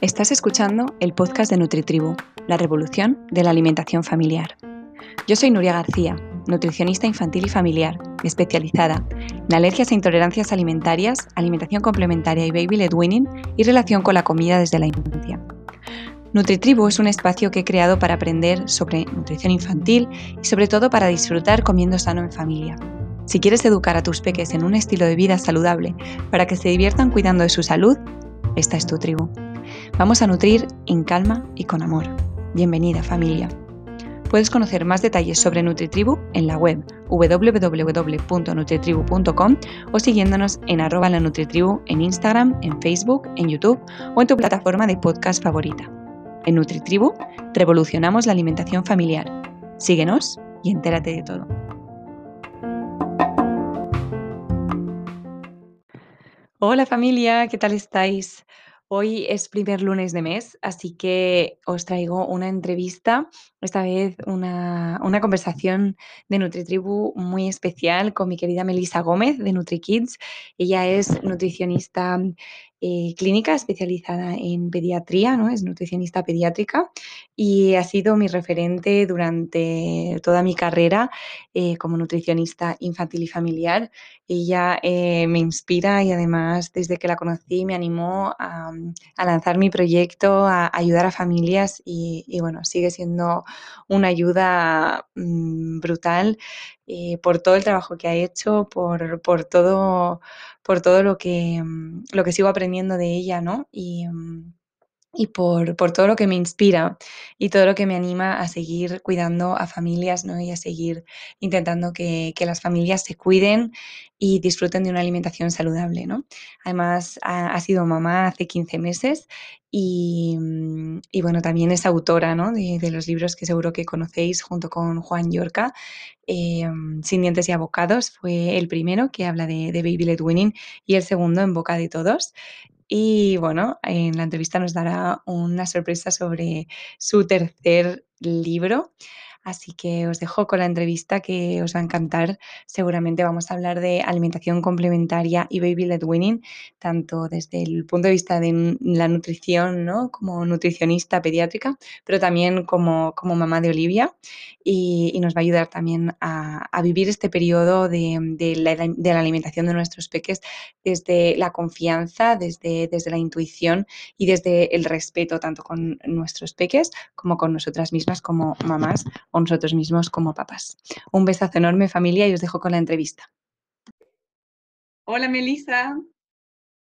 Estás escuchando el podcast de NutriTribu, la revolución de la alimentación familiar. Yo soy Nuria García, nutricionista infantil y familiar, especializada en alergias e intolerancias alimentarias, alimentación complementaria y baby led winning y relación con la comida desde la infancia. NutriTribu es un espacio que he creado para aprender sobre nutrición infantil y sobre todo para disfrutar comiendo sano en familia. Si quieres educar a tus peques en un estilo de vida saludable para que se diviertan cuidando de su salud, esta es tu tribu. Vamos a nutrir en calma y con amor. Bienvenida familia. Puedes conocer más detalles sobre NutriTribu en la web www.nutritribu.com o siguiéndonos en arroba la NutriTribu en Instagram, en Facebook, en YouTube o en tu plataforma de podcast favorita. En NutriTribu revolucionamos la alimentación familiar. Síguenos y entérate de todo. Hola familia, ¿qué tal estáis? Hoy es primer lunes de mes, así que os traigo una entrevista, esta vez una, conversación de NutriTribu muy especial con mi querida Melissa Gómez de NutriKids. Ella es nutricionista eh, clínica especializada en pediatría, ¿no? es nutricionista pediátrica y ha sido mi referente durante toda mi carrera eh, como nutricionista infantil y familiar. Ella eh, me inspira y además desde que la conocí me animó a, lanzar mi proyecto, a ayudar a familias y, bueno, sigue siendo una ayuda mm, brutal por todo el trabajo que ha hecho, por, por todo por todo lo que, mm, lo que sigo aprendiendo de ella, ¿no? Y, mm, y por, todo lo que me inspira y todo lo que me anima a seguir cuidando a familias ¿no? y a seguir intentando que, las familias se cuiden y disfruten de una alimentación saludable. ¿no? Además, ha, sido mamá hace 15 meses y, mm, y, bueno, también es autora ¿no? de, los libros que seguro que conocéis junto con Juan Yorca. Eh, Sin dientes y abocados fue el primero que habla de, de Baby Led Winning y el segundo en boca de todos. Y bueno, en la entrevista nos dará una sorpresa sobre su tercer libro. Así que os dejo con la entrevista que os va a encantar. Seguramente vamos a hablar de alimentación complementaria y baby led winning, tanto desde el punto de vista de la nutrición, ¿no? Como nutricionista pediátrica, pero también como, como mamá de Olivia. Y, nos va a ayudar también a, vivir este periodo de, la, alimentación de nuestros peques desde la confianza, desde, desde la intuición y desde el respeto tanto con nuestros peques como con nosotras mismas como mamás o nosotros mismos como papás. Un besazo enorme familia y os dejo con la entrevista. Hola Melisa.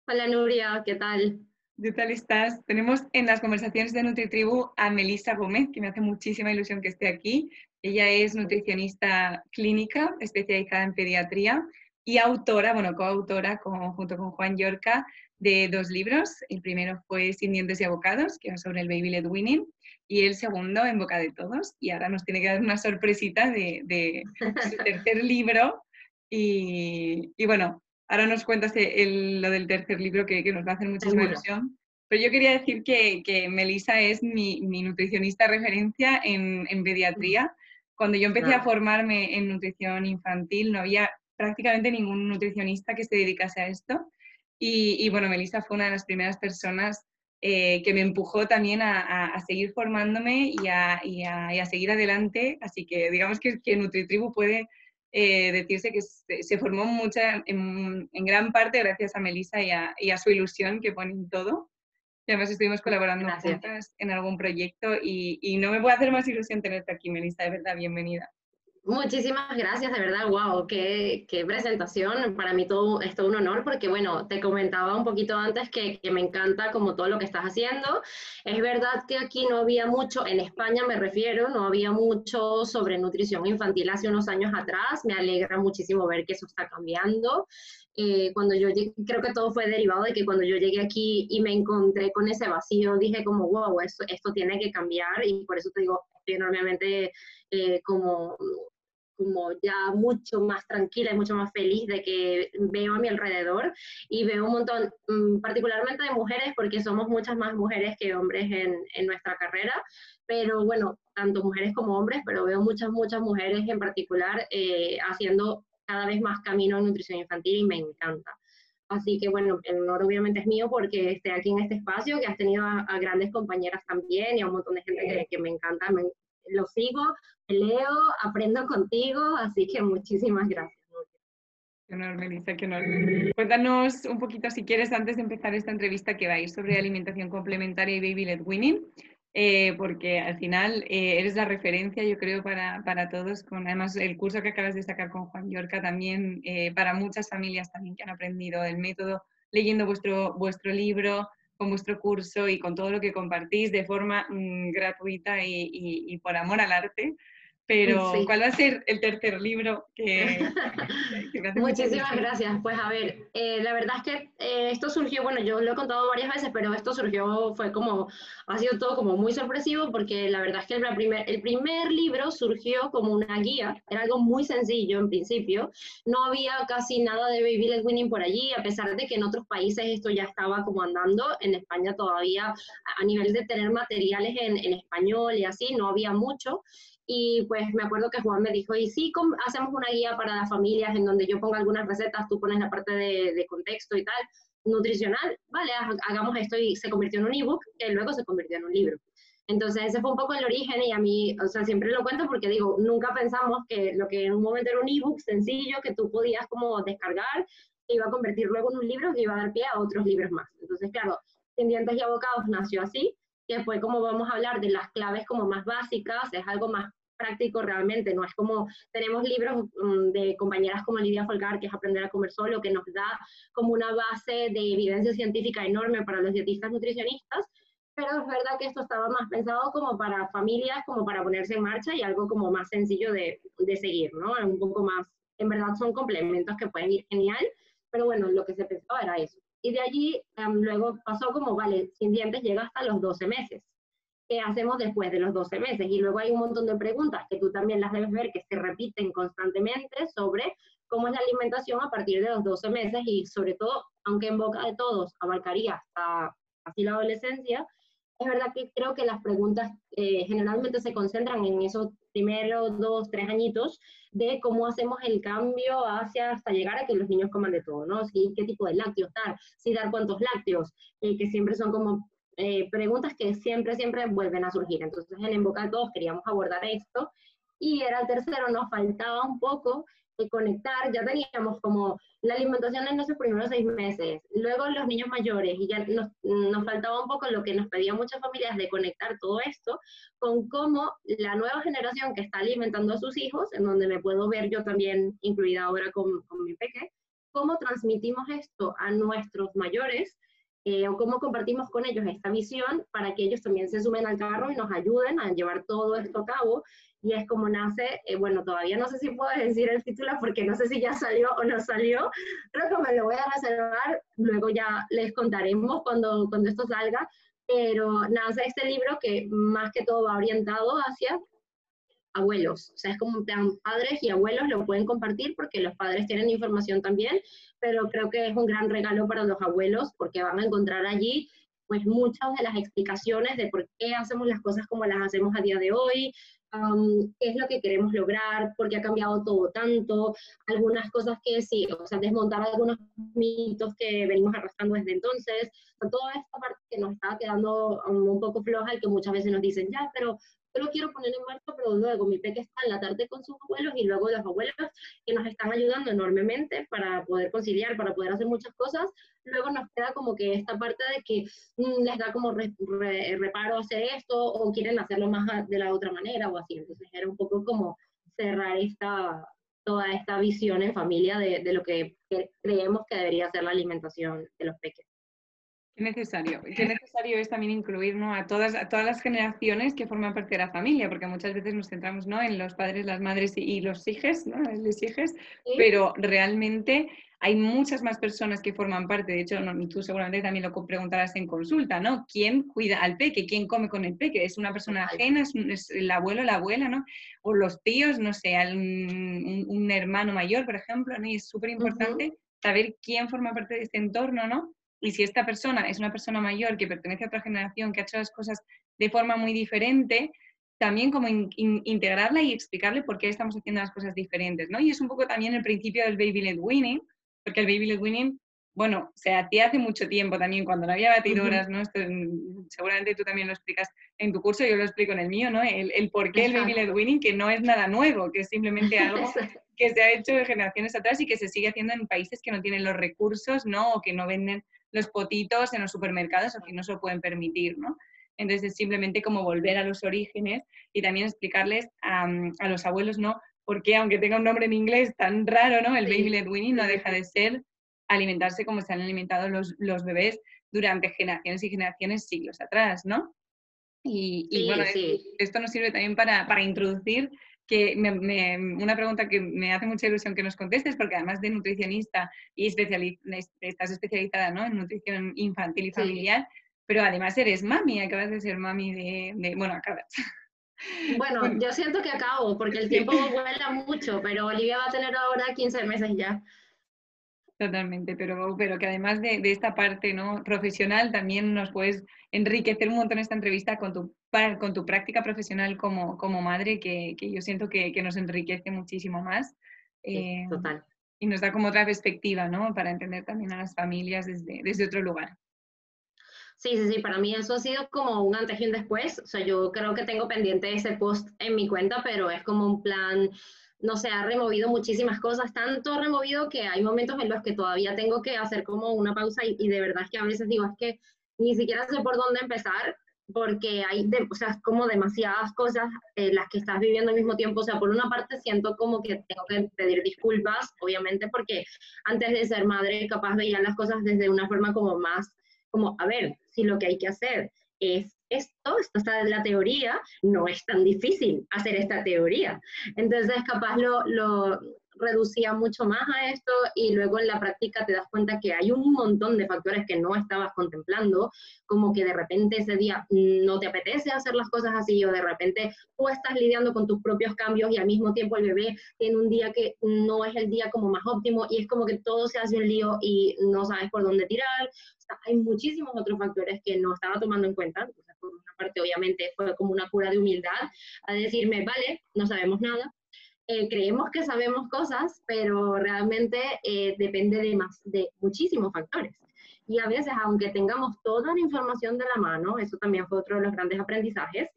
Hola Nuria, ¿qué tal? ¿Qué tal estás? Tenemos en las conversaciones de NutriTribu a Melisa Gómez, que me hace muchísima ilusión que esté aquí. Ella es nutricionista clínica especializada en pediatría y autora, bueno, coautora junto con Juan Yorca de dos libros. El primero fue Sin dientes y abocados, que es sobre el baby led winning, y el segundo en boca de todos. Y ahora nos tiene que dar una sorpresita de, su tercer libro. Y, bueno, ahora nos cuentas lo del tercer libro que, nos va a hacer muchísima ilusión. Pero yo quería decir que, que Melissa es mi, nutricionista referencia en, pediatría. Cuando yo empecé a formarme en nutrición infantil, no había prácticamente ningún nutricionista que se dedicase a esto. Y, y bueno, Melissa fue una de las primeras personas eh, que me empujó también a, seguir formándome y a, seguir adelante. Así que digamos que, que NutriTribu puede eh, decirse que se, formó mucha, en, gran parte gracias a Melissa y a, su ilusión que pone en todo. Y además estuvimos colaborando juntas en algún proyecto y, y no me puede hacer más ilusión tenerte aquí, Melissa, de verdad, bienvenida. Muchísimas gracias, de verdad, wow, qué, qué, presentación. Para mí todo, es todo un honor porque, bueno, te comentaba un poquito antes que, que, me encanta como todo lo que estás haciendo. Es verdad que aquí no había mucho, en España me refiero, no había mucho sobre nutrición infantil hace unos años atrás. Me alegra muchísimo ver que eso está cambiando. Eh, cuando yo llegué, creo que todo fue derivado de que cuando yo llegué aquí y me encontré con ese vacío, dije como, wow, esto, esto tiene que cambiar y por eso te digo, estoy enormemente eh, como como ya mucho más tranquila y mucho más feliz de que veo a mi alrededor y veo un montón, mm, particularmente de mujeres, porque somos muchas más mujeres que hombres en, en, nuestra carrera, pero bueno, tanto mujeres como hombres, pero veo muchas, muchas mujeres en particular eh, haciendo cada vez más camino en nutrición infantil y me encanta. Así que bueno, el honor obviamente es mío porque esté aquí en este espacio, que has tenido a, grandes compañeras también y a un montón de gente que, me encanta. Lo sigo, leo, aprendo contigo, así que muchísimas gracias. Qué honor, Melissa, qué honor. Cuéntanos un poquito, si quieres, antes de empezar esta entrevista, que vais sobre alimentación complementaria y baby led winning. Eh, porque al final eh, eres la referencia, yo creo, para, para, todos, con además el curso que acabas de sacar con Juan Yorca también, eh, para muchas familias también que han aprendido el método leyendo vuestro, vuestro libro, con vuestro curso y con todo lo que compartís de forma mm, gratuita y, y, por amor al arte. Pero, ¿cuál va a ser el tercer libro que, Muchísimas gracias. Pues a ver, eh, la verdad es que eh, esto surgió, bueno, yo lo he contado varias veces, pero esto surgió, fue como, ha sido todo como muy sorpresivo, porque la verdad es que el primer, el primer libro surgió como una guía, era algo muy sencillo en principio, no había casi nada de Baby Led Winning por allí, a pesar de que en otros países esto ya estaba como andando, en España todavía a nivel de tener materiales en, en español y así, no había mucho. Y pues me acuerdo que Juan me dijo, y sí, hacemos una guía para las familias en donde yo pongo algunas recetas, tú pones la parte de, contexto y tal, nutricional, vale, hagamos esto y se convirtió en un ebook que luego se convirtió en un libro. Entonces ese fue un poco el origen y a mí, o sea, siempre lo cuento porque digo, nunca pensamos que lo que en un momento era un ebook sencillo que tú podías como descargar, iba a convertir luego en un libro que iba a dar pie a otros libros más. Entonces, claro, Sin Dientes y Abocados nació así, que fue como vamos a hablar de las claves como más básicas, es algo más práctico realmente, no es como, tenemos libros mm, de compañeras como Lidia Folgar, que es Aprender a Comer Solo, que nos da como una base de evidencia científica enorme para los dietistas nutricionistas, pero es verdad que esto estaba más pensado como para familias, como para ponerse en marcha y algo como más sencillo de, de seguir, ¿no? Un poco más, en verdad son complementos que pueden ir genial, pero bueno, lo que se pensaba era eso. Y de allí em, luego pasó como, vale, sin dientes llega hasta los 12 meses. ¿Qué hacemos después de los 12 meses? Y luego hay un montón de preguntas que tú también las debes ver que se repiten constantemente sobre cómo es la alimentación a partir de los 12 meses y sobre todo, aunque en boca de todos abarcaría hasta así la adolescencia, es verdad que creo que las preguntas eh, generalmente se concentran en esos primeros dos, tres añitos de cómo hacemos el cambio hacia hasta llegar a que los niños coman de todo, ¿no? Si, ¿Qué tipo de lácteos dar? Si dar cuántos lácteos, eh, que siempre son como eh, preguntas que siempre, siempre vuelven a surgir. Entonces, en En Boca de Todos queríamos abordar esto y era el tercero, nos faltaba un poco de conectar, ya teníamos como la alimentación en nuestros primeros seis meses, luego los niños mayores, y ya nos, nos, faltaba un poco lo que nos pedían muchas familias de conectar todo esto con cómo la nueva generación que está alimentando a sus hijos, en donde me puedo ver yo también incluida ahora con, con mi peque, cómo transmitimos esto a nuestros mayores eh, o cómo compartimos con ellos esta visión para que ellos también se sumen al carro y nos ayuden a llevar todo esto a cabo. Y es como nace, eh, bueno, todavía no sé si puedo decir el título porque no sé si ya salió o no salió, creo que me lo voy a reservar, luego ya les contaremos cuando, cuando esto salga, pero nace este libro que más que todo va orientado hacia abuelos, o sea, es como un plan padres y abuelos lo pueden compartir porque los padres tienen información también, pero creo que es un gran regalo para los abuelos porque van a encontrar allí pues muchas de las explicaciones de por qué hacemos las cosas como las hacemos a día de hoy, qué es lo que queremos lograr, por qué ha cambiado todo tanto, algunas cosas que sí, o sea, desmontar algunos mitos que venimos arrastrando desde entonces, toda esta parte que nos está quedando un poco floja y que muchas veces nos dicen, ya, pero yo lo quiero poner en marcha, pero luego mi peque está en la tarde con sus abuelos y luego los abuelos que nos están ayudando enormemente para poder conciliar, para poder hacer muchas cosas, luego nos queda como que esta parte de que mm, les da como reparo hacer esto o quieren hacerlo más de la otra manera o así. Entonces era un poco como cerrar esta, toda esta visión en familia de, de lo que creemos que debería ser la alimentación de los pequeños. Qué necesario. Qué necesario es también incluir a, todas, a todas las generaciones que forman parte de la familia, porque muchas veces nos centramos ¿no? en los padres, las madres y, los hijos, ¿no? los hijos, pero realmente hay muchas más personas que forman parte. De hecho, tú seguramente también lo preguntarás en consulta, ¿no? ¿Quién cuida al peque? ¿Quién come con el peque? ¿Es una persona ajena? ¿Es, el abuelo, la abuela, ¿no? O los tíos, no sé, un, hermano mayor, por ejemplo, ¿no? Y es súper importante saber quién forma parte de este entorno, ¿no? Y si esta persona es una persona mayor que pertenece a otra generación, que ha hecho las cosas de forma muy diferente, también como integrarla y explicarle por qué estamos haciendo las cosas diferentes, ¿no? Y es un poco también el principio del baby led winning, porque el baby led winning, bueno, se hacía hace mucho tiempo también, cuando no había batidoras, ¿no? Esto, mm, seguramente tú también lo explicas en tu curso, yo lo explico en el mío, ¿no? El, el por qué el baby led winning, que no es nada nuevo, que es simplemente algo que se ha hecho de generaciones atrás y que se sigue haciendo en países que no tienen los recursos, ¿no? O que no venden los potitos en los supermercados o que no se lo pueden permitir, ¿no? Entonces es simplemente como volver a los orígenes y también explicarles a, los abuelos, ¿no? Porque aunque tenga un nombre en inglés tan raro, ¿no? El baby led weaning no deja de ser alimentarse como se han alimentado los, los bebés durante generaciones y generaciones, siglos atrás, ¿no? Y, bueno, esto nos sirve también para, para introducir que una pregunta que me hace mucha ilusión que nos contestes, porque además de nutricionista y estás especializada ¿no? en nutrición infantil y familiar, pero además eres mami, acabas de ser mami de, bueno, acabas. Bueno, yo siento que acabo, porque el tiempo vuela mucho, pero Olivia va a tener ahora 15 meses ya. Totalmente, pero, pero que además de, esta parte ¿no? profesional también nos puedes enriquecer un montón esta entrevista con tu, con tu práctica profesional como, como madre, que, que yo siento que, que, nos enriquece muchísimo más. Eh, total. Y nos da como otra perspectiva, ¿no? Para entender también a las familias desde, desde otro lugar. Sí, sí, sí, para mí eso ha sido como un antes y un después. O sea, yo creo que tengo pendiente ese post en mi cuenta, pero es como un plan, no sé, ha removido muchísimas cosas, tanto removido que hay momentos en los que todavía tengo que hacer como una pausa y, de verdad es que a veces digo, es que ni siquiera sé por dónde empezar porque hay, o sea, como demasiadas cosas eh, las que estás viviendo al mismo tiempo. O sea, por una parte siento como que tengo que pedir disculpas, obviamente, porque antes de ser madre capaz veía las cosas desde una forma como más como, a ver, si lo que hay que hacer es esto, esto está la teoría, no es tan difícil hacer esta teoría. Entonces, capaz lo, lo, reducía mucho más a esto y luego en la práctica te das cuenta que hay un montón de factores que no estabas contemplando, como que de repente ese día no te apetece hacer las cosas así o de repente tú estás lidiando con tus propios cambios y al mismo tiempo el bebé tiene un día que no es el día como más óptimo y es como que todo se hace un lío y no sabes por dónde tirar. hay muchísimos otros factores que no estaba tomando en cuenta. por una parte, obviamente, fue como una cura de humildad a decirme, vale, no sabemos nada, eh, creemos que sabemos cosas, pero realmente eh, depende de, más, de muchísimos factores. Y a veces, aunque tengamos toda la información de la mano, eso también fue otro de los grandes aprendizajes,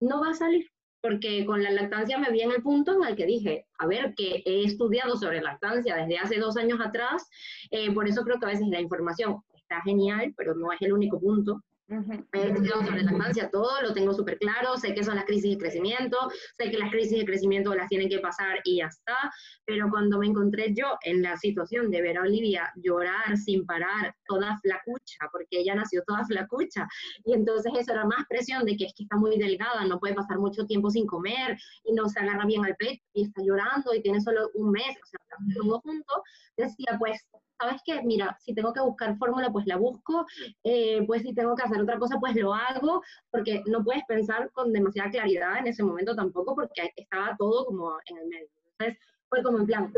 no va a salir. Porque con la lactancia me vi en el punto en el que dije, a ver, que he estudiado sobre lactancia desde hace dos años atrás, eh, por eso creo que a veces la información está genial, pero no es el único punto. He estudiado sobre lactancia todo, lo tengo súper claro, sé que son las crisis de crecimiento, sé que las crisis de crecimiento las tienen que pasar y ya está, pero cuando me encontré yo en la situación de ver a Olivia llorar sin parar, toda flacucha, porque ella nació toda flacucha, y entonces eso era más presión de que es que está muy delgada, no puede pasar mucho tiempo sin comer y no se agarra bien al pecho y está llorando y tiene solo un mes, o sea, todo junto, decía pues ¿sabes qué? Mira, si tengo que buscar fórmula, pues la busco, eh, pues si tengo que hacer otra cosa, pues lo hago, porque no puedes pensar con demasiada claridad en ese momento tampoco, porque estaba todo como en el medio. Entonces, fue como en plan,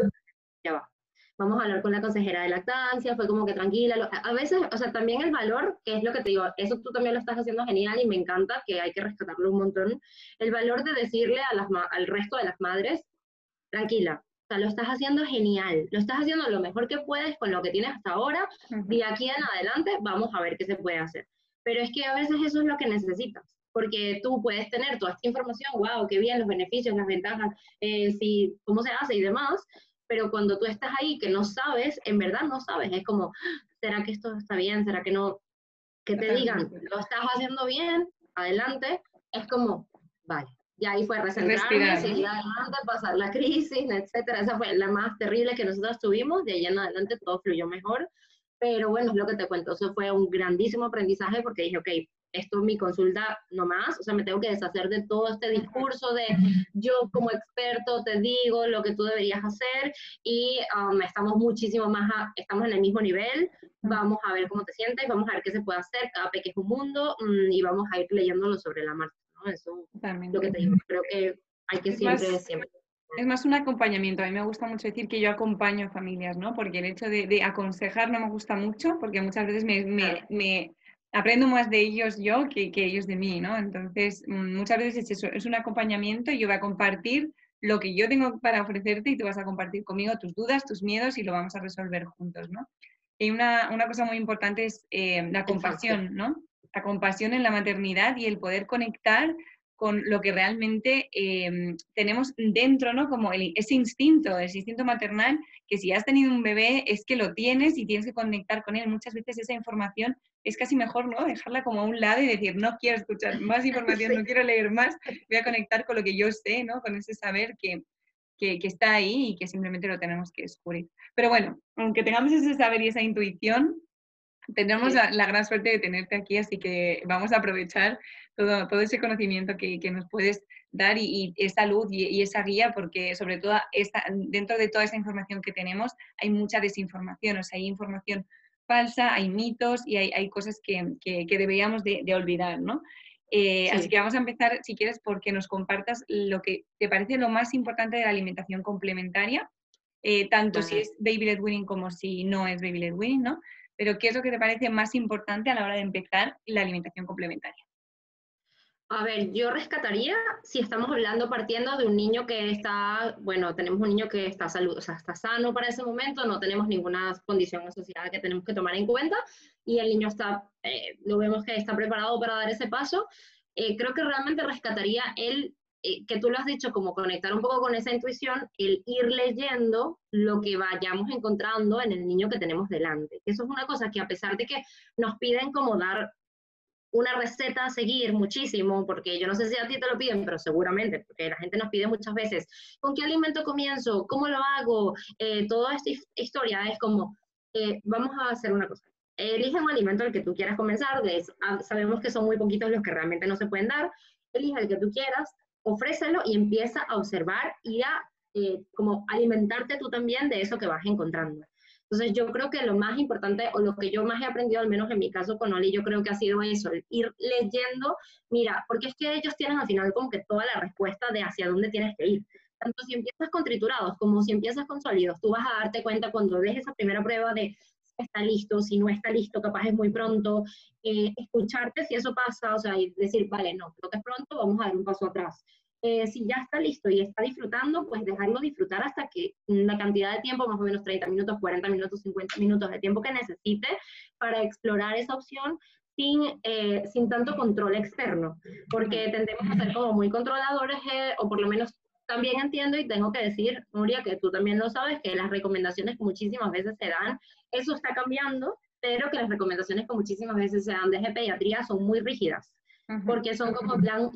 ya va. Vamos a hablar con la consejera de lactancia, fue como que tranquila. A veces, o sea, también el valor, que es lo que te digo, eso tú también lo estás haciendo genial y me encanta, que hay que rescatarlo un montón. El valor de decirle al resto de las madres, tranquila, lo estás haciendo genial, lo estás haciendo lo mejor que puedes con lo que tienes hasta ahora, y aquí en adelante vamos a ver qué se puede hacer. Pero es que a veces eso es lo que necesitas, porque tú puedes tener toda esta información, wow, qué bien, los beneficios, las ventajas, eh, si, cómo se hace y demás, pero cuando tú estás ahí que no sabes, en verdad no sabes, es como, ¿será que esto está bien? ¿Será que no? Que te digan, lo estás haciendo bien, adelante, es como, vale, y ahí fue recentrarme, seguir adelante, pasar la crisis, etcétera. Esa fue la más terrible que nosotros tuvimos. De ahí en adelante todo fluyó mejor. Pero bueno, es lo que te cuento. Eso fue un grandísimo aprendizaje porque dije, ok, esto es mi consulta no más, o sea, me tengo que deshacer de todo este discurso de yo como experto te digo lo que tú deberías hacer y um, estamos muchísimo más, estamos en el mismo nivel, vamos a ver cómo te sientes, vamos a ver qué se puede hacer, cada pequeño es un mundo mm, y vamos a ir leyéndolo sobre la marcha. Eso lo que te digo. Creo que hay que siempre, siempre. Es más un acompañamiento. A mí me gusta mucho decir que yo acompaño a familias, ¿no? Porque el hecho de, aconsejar no me gusta mucho, porque muchas veces me, me, aprendo más de ellos yo que, que ellos de mí, ¿no? Entonces, mm, muchas veces es eso, es un acompañamiento y yo voy a compartir lo que yo tengo para ofrecerte y tú vas a compartir conmigo tus dudas, tus miedos y lo vamos a resolver juntos, ¿no? Y una, una cosa muy importante es eh, la compasión, ¿no? La compasión en la maternidad y el poder conectar con lo que realmente em, tenemos dentro, ¿no? Como ese instinto, ese instinto maternal, que si has tenido un bebé es que lo tienes y tienes que conectar con él. Muchas veces esa información es casi mejor, ¿no? Dejarla como a un lado y decir, no quiero escuchar más información, no quiero leer más, voy a conectar con lo que yo sé, ¿no? Con ese saber que, que, que está ahí y que simplemente lo tenemos que descubrir. Pero bueno, aunque tengamos ese saber y esa intuición, tenemos la, la, gran suerte de tenerte aquí, así que vamos a aprovechar todo, todo ese conocimiento que, que nos puedes dar y, y esa luz y, y, esa guía, porque sobre todo esta, dentro de toda esa información que tenemos hay mucha desinformación, o sea, hay información falsa, hay mitos y hay, hay cosas que, que, que deberíamos de, de, olvidar, ¿no? Eh, sí. Así que vamos a empezar, si quieres, porque nos compartas lo que te parece lo más importante de la alimentación complementaria, eh, tanto vale. si es baby led weaning como si no es baby led weaning, ¿no? Pero ¿qué es lo que te parece más importante a la hora de empezar la alimentación complementaria? A ver, yo rescataría si estamos hablando partiendo de un niño que está, bueno, tenemos un niño que está salud, o sea, está sano para ese momento, no tenemos ninguna condición asociada que tenemos que tomar en cuenta y el niño está, eh, lo vemos que está preparado para dar ese paso. Eh, creo que realmente rescataría el eh, que tú lo has dicho, como conectar un poco con esa intuición, el ir leyendo lo que vayamos encontrando en el niño que tenemos delante. Eso es una cosa que a pesar de que nos piden como dar una receta a seguir muchísimo, porque yo no sé si a ti te lo piden, pero seguramente, porque la gente nos pide muchas veces, ¿con qué alimento comienzo? ¿Cómo lo hago? Eh, toda esta historia es como, eh, vamos a hacer una cosa. Elige un alimento al que tú quieras comenzar, de, sabemos que son muy poquitos los que realmente no se pueden dar, elige el que tú quieras, ofrécelo y empieza a observar y a eh, como alimentarte tú también de eso que vas encontrando. Entonces yo creo que lo más importante o lo que yo más he aprendido, al menos en mi caso con Oli, yo creo que ha sido eso, el ir leyendo, mira, porque es que ellos tienen al final como que toda la respuesta de hacia dónde tienes que ir. Tanto si empiezas con triturados como si empiezas con sólidos, tú vas a darte cuenta cuando ves esa primera prueba de está listo, si no está listo, capaz es muy pronto, eh, escucharte si eso pasa, o sea, y decir, vale, no, creo que es pronto, vamos a dar un paso atrás eh, si ya está listo y está disfrutando, pues dejarlo disfrutar hasta que la cantidad de tiempo, más o menos 30 minutos, 40 minutos, 50 minutos de tiempo que necesite para explorar esa opción sin, eh, sin tanto control externo, porque tendemos a ser como muy controladores, eh, o por lo menos también entiendo y tengo que decir, Nuria, que tú también lo sabes, que las recomendaciones que muchísimas veces se dan, eso está cambiando, pero que las recomendaciones que muchísimas veces se dan desde pediatría son muy rígidas, porque son como plan,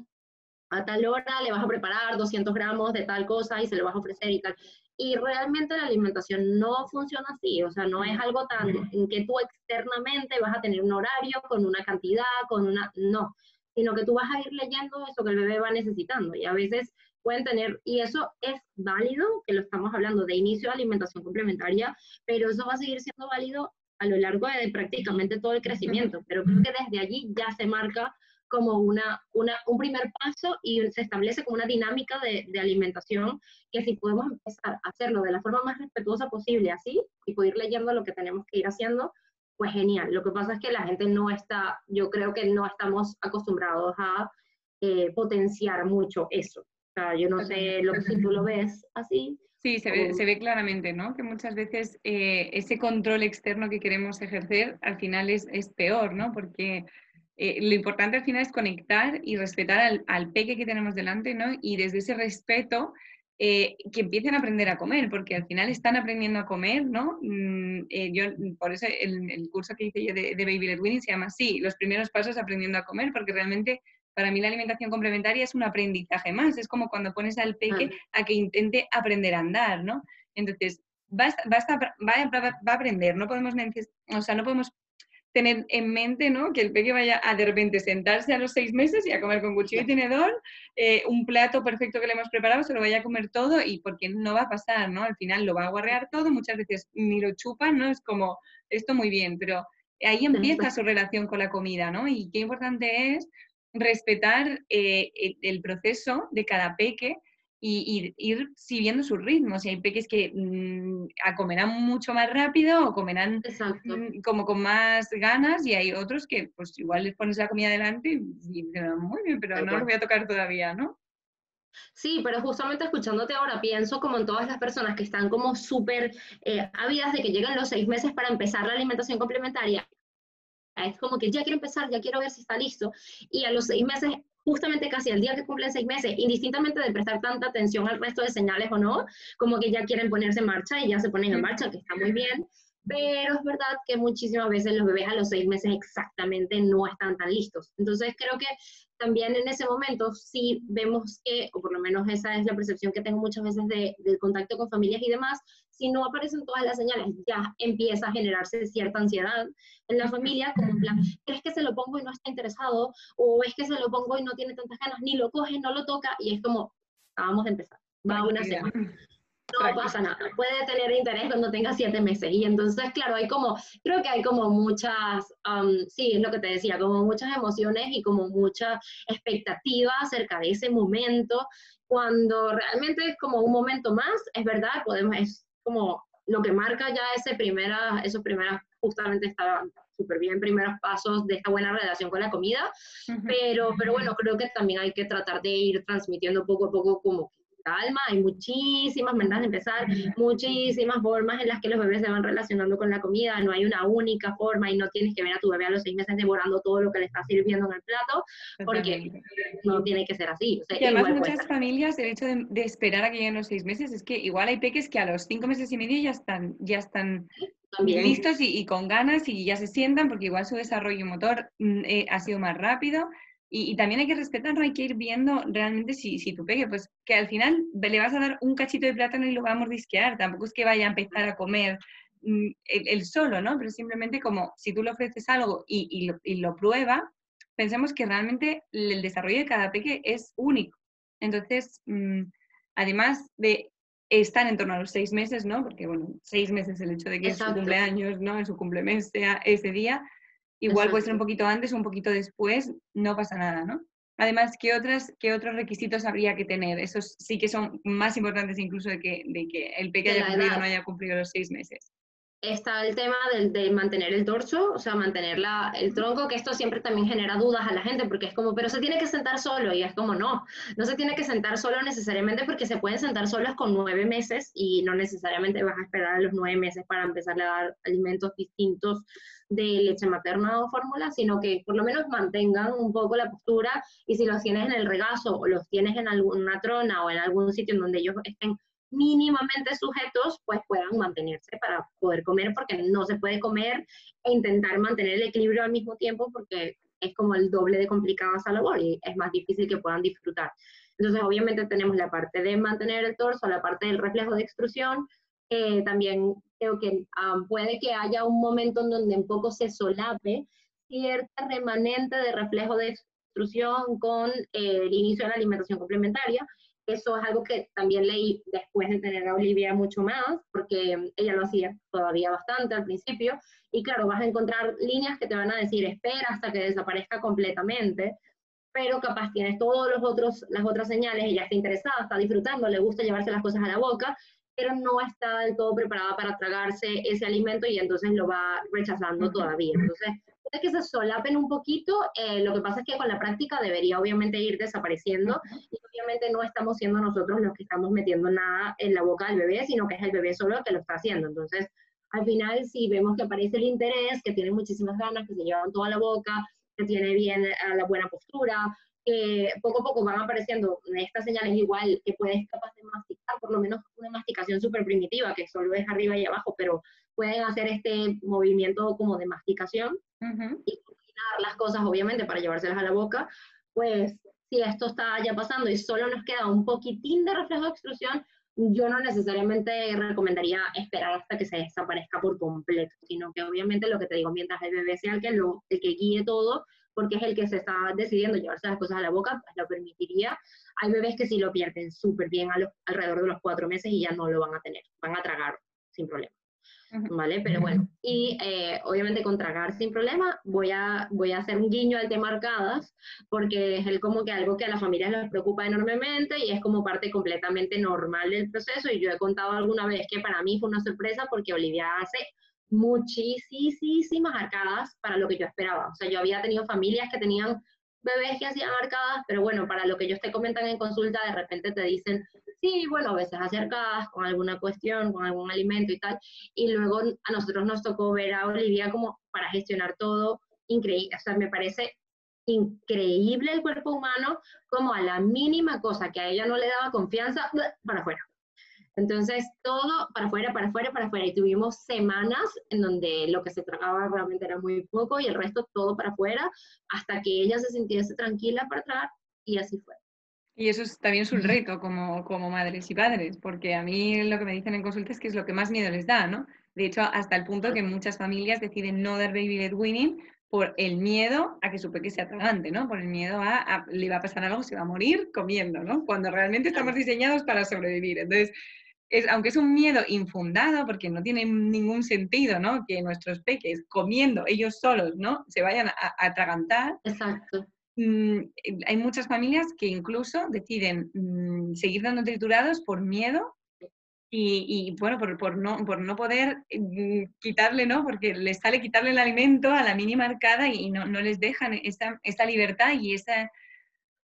a tal hora le vas a preparar 200 gramos de tal cosa y se lo vas a ofrecer y tal. Y realmente la alimentación no funciona así, o sea, no es algo tan en que tú externamente vas a tener un horario con una cantidad, con una, no, sino que tú vas a ir leyendo eso que el bebé va necesitando. Y a veces pueden tener, y eso es válido, que lo estamos hablando de inicio de alimentación complementaria, pero eso va a seguir siendo válido a lo largo de prácticamente todo el crecimiento, pero creo que desde allí ya se marca como una, una, un primer paso y se establece como una dinámica de, de, alimentación que si podemos empezar a hacerlo de la forma más respetuosa posible así y poder ir leyendo lo que tenemos que ir haciendo, pues genial. Lo que pasa es que la gente no está, yo creo que no estamos acostumbrados a eh, potenciar mucho eso. O sea, yo no sé lo que si tú lo ves así. Sí, se ve, se ve claramente, ¿no? Que muchas veces eh, ese control externo que queremos ejercer al final es, es peor, ¿no? Porque eh, lo importante al final es conectar y respetar al, al, peque que tenemos delante, ¿no? Y desde ese respeto, eh, que empiecen a aprender a comer, porque al final están aprendiendo a comer, ¿no? Mm, eh, yo, por eso el, el, curso que hice yo de, de Baby Led Winning se llama así, los primeros pasos aprendiendo a comer, porque realmente para mí la alimentación complementaria es un aprendizaje más, es como cuando pones al peque a que intente aprender a andar, ¿no? Entonces, va, va, va, va a aprender, no podemos, o sea, no podemos tener en mente ¿no? que el peque vaya a de repente sentarse a los seis meses y a comer con cuchillo y tenedor, eh, un plato perfecto que le hemos preparado, se lo vaya a comer todo y porque no va a pasar, ¿no? Al final lo va a guarrear todo, muchas veces ni lo chupan, ¿no? Es como, esto muy bien, pero ahí empieza su relación con la comida, ¿no? Y qué importante es respetar eh, el, el, proceso de cada peque y, ir siguiendo sus ritmos. Y hay peques que mm, comerán mucho más rápido o comerán mm, como con más ganas y hay otros que pues igual les pones la comida delante y, dicen, muy bien, pero no los voy a tocar todavía, ¿no? Sí, pero justamente escuchándote ahora pienso como en todas las personas que están como súper eh, ávidas de que lleguen los seis meses para empezar la alimentación complementaria. Es como que ya quiero empezar, ya quiero ver si está listo. Y a los seis meses, justamente casi al día que cumplen seis meses, indistintamente de prestar tanta atención al resto de señales o no, como que ya quieren ponerse en marcha y ya se ponen en marcha, que está muy bien pero es verdad que muchísimas veces los bebés a los seis meses exactamente no están tan listos. Entonces creo que también en ese momento sí vemos que, o por lo menos esa es la percepción que tengo muchas veces de, del contacto con familias y demás, si no aparecen todas las señales, ya empieza a generarse cierta ansiedad en la familia, como en plan, ¿crees que se lo pongo y no está interesado? ¿O es que se lo pongo y no tiene tantas ganas, ni lo coge, no lo toca? Y es como, acabamos de empezar, va una semana no pasa nada, puede tener interés cuando tenga siete meses. Y entonces, claro, hay como, creo que hay como muchas, sí, es lo que te decía, como muchas emociones y como mucha expectativa acerca de ese momento, cuando realmente es como un momento más, es verdad, podemos, es como lo que marca ya ese primera, esos primeros, justamente estaban súper bien primeros pasos de esta buena relación con la comida, pero, pero bueno, creo que también hay que tratar de ir transmitiendo poco a poco como calma, hay muchísimas maneras de empezar, muchísimas formas en las que los bebés se van relacionando con la comida, no hay una única forma y no tienes que ver a tu bebé a los seis meses devorando todo lo que le está sirviendo en el plato, porque no tiene que ser así. y además muchas familias, el hecho de, esperar a que lleguen los seis meses, es que igual hay peques que a los cinco meses y medio ya están, ya están listos y, con ganas y ya se sientan porque igual su desarrollo motor mm, eh, ha sido más rápido y, también hay que respetar, no hay que ir viendo realmente si, si tu peque, pues que al final le vas a dar un cachito de plátano y lo va a mordisquear, tampoco es que vaya a empezar a comer mm, el, solo, ¿no? Pero simplemente como si tú le ofreces algo y, y, lo, y, lo, prueba, pensemos que realmente el desarrollo de cada peque es único. Entonces, mm, además de estar en torno a los seis meses, ¿no? Porque, bueno, seis meses el hecho de que es su cumpleaños, ¿no? En su cumpleaños sea ese día, Igual puede ser un poquito antes o un poquito después, no pasa nada, ¿no? Además, ¿qué, otras, ¿qué otros requisitos habría que tener? Esos sí que son más importantes incluso de que, de que el pequeño haya cumplido o no haya cumplido los seis meses está el tema de, mantener el torso, o sea, mantener la, el tronco, que esto siempre también genera dudas a la gente, porque es como, pero se tiene que sentar solo, y es como, no, no se tiene que sentar solo necesariamente porque se pueden sentar solos con nueve meses y no necesariamente vas a esperar a los nueve meses para empezar a dar alimentos distintos de leche materna o fórmula, sino que por lo menos mantengan un poco la postura y si los tienes en el regazo o los tienes en alguna trona o en algún sitio en donde ellos estén mínimamente sujetos, pues puedan mantenerse para poder comer, porque no se puede comer e intentar mantener el equilibrio al mismo tiempo, porque es como el doble de complicado esa labor y es más difícil que puedan disfrutar. Entonces, obviamente tenemos la parte de mantener el torso, la parte del reflejo de extrusión, también creo que puede que haya un momento en donde un poco se solape cierta remanente de reflejo de extrusión con eh, el inicio de la alimentación complementaria, eso es algo que también leí después de tener a Olivia mucho más, porque ella lo hacía todavía bastante al principio. Y claro, vas a encontrar líneas que te van a decir, espera hasta que desaparezca completamente, pero capaz tienes todas los otros, las otras señales, ella está interesada, está disfrutando, le gusta llevarse las cosas a la boca, pero no está del todo preparada para tragarse ese alimento y entonces lo va rechazando todavía. Entonces, puede que se solapen un poquito, eh, lo que pasa es que con la práctica debería obviamente ir desapareciendo y obviamente no estamos siendo nosotros los que estamos metiendo nada en la boca del bebé, sino que es el bebé solo el que lo está haciendo. Entonces, al final, si vemos que aparece el interés, que tiene muchísimas ganas, que se llevan toda la boca, que tiene bien eh, la buena postura, que poco a poco van apareciendo. Estas señales igual que puedes capaz de masticar, por lo menos una masticación súper primitiva, que solo es arriba y abajo, pero pueden hacer este movimiento como de masticación y combinar las cosas, obviamente, para llevárselas a la boca, pues si esto está ya pasando y solo nos queda un poquitín de reflejo de extrusión, yo no necesariamente recomendaría esperar hasta que se desaparezca por completo, sino que obviamente lo que te digo, mientras el bebé sea el que, lo, el que guíe todo, porque es el que se está decidiendo llevarse las cosas a la boca, pues lo permitiría. Hay bebés que sí lo pierden súper bien alrededor de los cuatro meses y ya no lo van a tener, van a tragar sin problema. ¿vale? Pero bueno, y eh, obviamente con tragar sin problema voy a, voy a hacer un guiño al tema arcadas, porque es el, como que algo que a las familias les preocupa enormemente y es como parte completamente normal del proceso y yo he contado alguna vez que para mí fue una sorpresa porque Olivia hace muchísimas arcadas para lo que yo esperaba. O sea, yo había tenido familias que tenían bebés que hacían arcadas, pero bueno, para lo que ellos te comentan en consulta, de repente te dicen, sí, bueno, a veces acercadas con alguna cuestión, con algún alimento y tal, y luego a nosotros nos tocó ver a Olivia como para gestionar todo, increíble, o sea, me parece increíble el cuerpo humano, como a la mínima cosa que a ella no le daba confianza, para afuera. Entonces, todo para afuera, para afuera, para afuera. Y tuvimos semanas en donde lo que se tragaba realmente era muy poco y el resto todo para afuera, hasta que ella se sintiese tranquila para tragar y así fue. Y eso es, también es un reto como, como madres y padres, porque a mí lo que me dicen en consulta es que es lo que más miedo les da, ¿no? De hecho, hasta el punto que muchas familias deciden no dar baby led winning por el miedo a que su peque sea atragante, ¿no? Por el miedo a, a, le va a pasar algo, se va a morir comiendo, ¿no? Cuando realmente estamos diseñados para sobrevivir. Entonces, es, aunque es un miedo infundado, porque no tiene ningún sentido, ¿no? Que nuestros peques comiendo ellos solos, ¿no? Se vayan a, atragantar. Exacto. Mm, hay muchas familias que incluso deciden mm, seguir dando triturados por miedo y, bueno, por, por, no, por no poder mm, quitarle, ¿no? Porque les sale quitarle el alimento a la mínima arcada y no, no les dejan esa, esa libertad y esa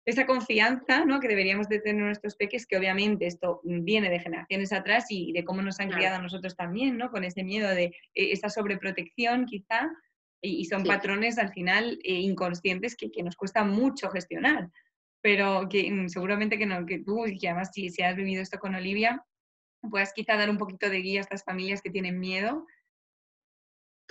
esa confianza ¿no? que deberíamos de tener nuestros peques, que obviamente esto viene de generaciones atrás y de cómo nos han criado a nosotros también, ¿no? con ese miedo de eh, esa sobreprotección quizá, y, son patrones al final eh, inconscientes que, que, nos cuesta mucho gestionar. Pero que mm, seguramente que, no, que tú, y que además si, si has vivido esto con Olivia, puedas quizá dar un poquito de guía a estas familias que tienen miedo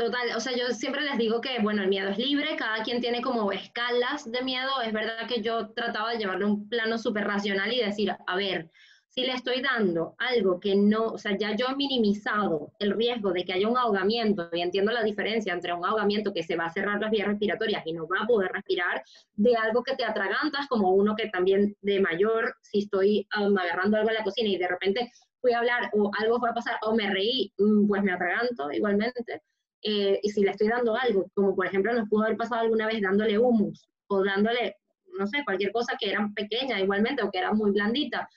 Total, o sea, yo siempre les digo que, bueno, el miedo es libre, cada quien tiene como escalas de miedo. Es verdad que yo trataba de llevarle un plano súper racional y decir, a ver, si le estoy dando algo que no, o sea, ya yo he minimizado el riesgo de que haya un ahogamiento, y entiendo la diferencia entre un ahogamiento que se va a cerrar las vías respiratorias y no va a poder respirar, de algo que te atragantas, como uno que también de mayor, si estoy um, agarrando algo en la cocina y de repente fui a hablar o algo fue a pasar o me reí, mm, pues me atraganto igualmente. Eh, y si le estoy dando algo, como por ejemplo nos pudo haber pasado alguna vez dándole humus o dándole, no sé, cualquier cosa que era pequeña igualmente o que era muy blandita,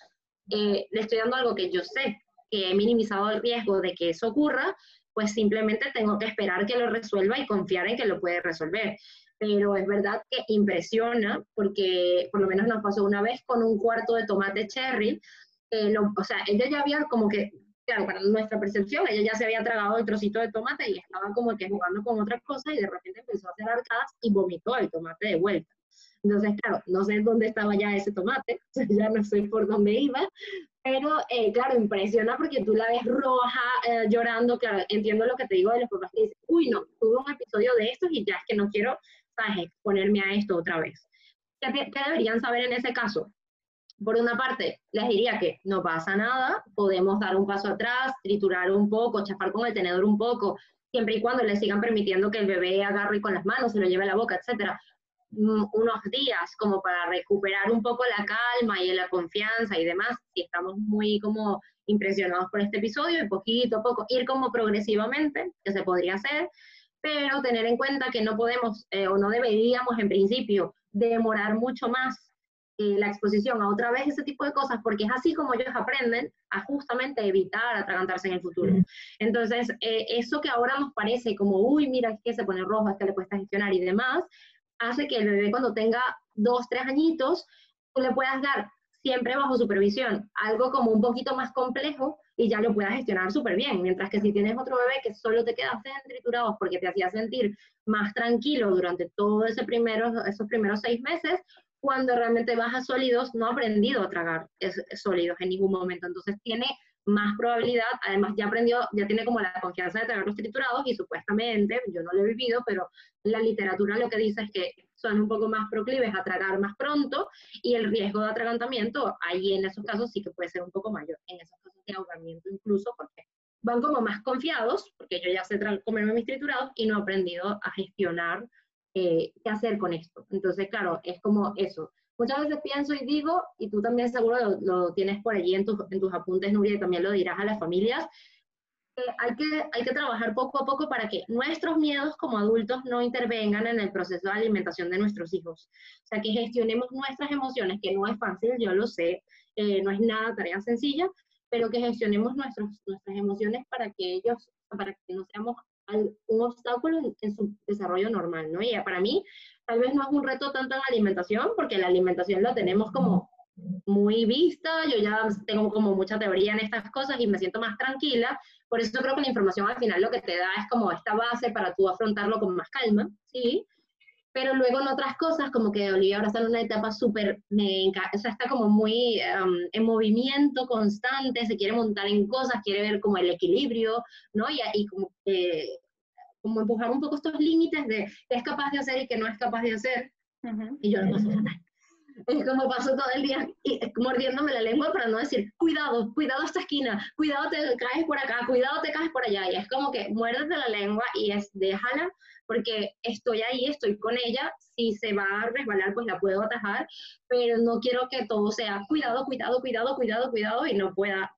eh, le estoy dando algo que yo sé que he minimizado el riesgo de que eso ocurra, pues simplemente tengo que esperar que lo resuelva y confiar en que lo puede resolver. Pero es verdad que impresiona, porque por lo menos nos pasó una vez con un cuarto de tomate cherry, o sea, ella ya había como que claro, para nuestra percepción, ella ya se había tragado el trocito de tomate y estaba como que jugando con otras cosas y de repente empezó a hacer arcadas y vomitó el tomate de vuelta. Entonces, claro, no sé dónde estaba ya ese tomate, ya no sé por dónde iba, pero eh, claro, impresiona porque tú la ves roja, eh, llorando, claro, entiendo lo que te digo de los papás que dicen, uy, no, tuve un episodio de estos y ya es que no quiero, ¿sabes?, exponerme a esto otra vez. ¿Qué, ¿Qué deberían saber en ese caso? Por una parte, les diría que no pasa nada, podemos dar un paso atrás, triturar un poco, chafar con el tenedor un poco, siempre y cuando le sigan permitiendo que el bebé agarre con las manos, se lo lleve a la boca, etcétera, mm, unos días como para recuperar un poco la calma y la confianza y demás, si estamos muy como impresionados por este episodio y poquito a poco ir como progresivamente, que se podría hacer, pero tener en cuenta que no podemos eh, o no deberíamos en principio demorar mucho más eh, la exposición a otra vez ese tipo de cosas, porque es así como ellos aprenden a justamente evitar atragantarse en el futuro. Entonces, eh, eso que ahora nos parece como, uy, mira, es que se pone rojo, es que le cuesta gestionar y demás, hace que el bebé cuando tenga dos, tres añitos, tú le puedas dar siempre bajo supervisión algo como un poquito más complejo y ya lo puedas gestionar súper bien. Mientras que si tienes otro bebé que solo te quedaste en triturados porque te hacía sentir más tranquilo durante todos ese primero, esos primeros seis meses, cuando realmente baja sólidos, no ha aprendido a tragar sólidos en ningún momento. Entonces tiene más probabilidad, además ya aprendió, ya tiene como la confianza de tragar los triturados y supuestamente, yo no lo he vivido, pero la literatura lo que dice es que son un poco más proclives a tragar más pronto y el riesgo de atragantamiento ahí en esos casos sí que puede ser un poco mayor, en esos casos de ahogamiento incluso porque van como más confiados, porque yo ya sé comerme mis triturados y no he aprendido a gestionar eh, qué hacer con esto. Entonces, claro, es como eso. Muchas veces pienso y digo, y tú también seguro lo, tienes por allí en, en tus apuntes, Nuria, y también lo dirás a las familias, hay que, hay que trabajar poco a poco para que nuestros miedos como adultos no intervengan en el proceso de alimentación de nuestros hijos. O sea, que gestionemos nuestras emociones, que no es fácil, yo lo sé, eh, no es nada tarea sencilla, pero que gestionemos nuestros, nuestras emociones para que ellos, para que no seamos un obstáculo en, su desarrollo normal, ¿no? Y para mí, tal vez no es un reto tanto en la alimentación, porque la alimentación la tenemos como muy vista, yo ya tengo como mucha teoría en estas cosas y me siento más tranquila, por eso creo que la información al final lo que te da es como esta base para tú afrontarlo con más calma, ¿sí? Pero luego en otras cosas, como que Olivia ahora está en una etapa súper, o sea, está como muy um, en movimiento constante, se quiere montar en cosas, quiere ver como el equilibrio, ¿no? Y, y como, como empujar un poco estos límites de qué es capaz de hacer y qué no es capaz de hacer. Y yo lo paso fatal. Es como paso todo el día mordiéndome la lengua para no decir, cuidado, cuidado esta esquina, cuidado te caes por acá, cuidado te caes por allá. Y es como que muérdete la lengua y es déjala, porque estoy ahí, estoy con ella. Si se va a resbalar, pues la puedo atajar, pero no quiero que todo sea cuidado, cuidado, cuidado, cuidado, cuidado y no pueda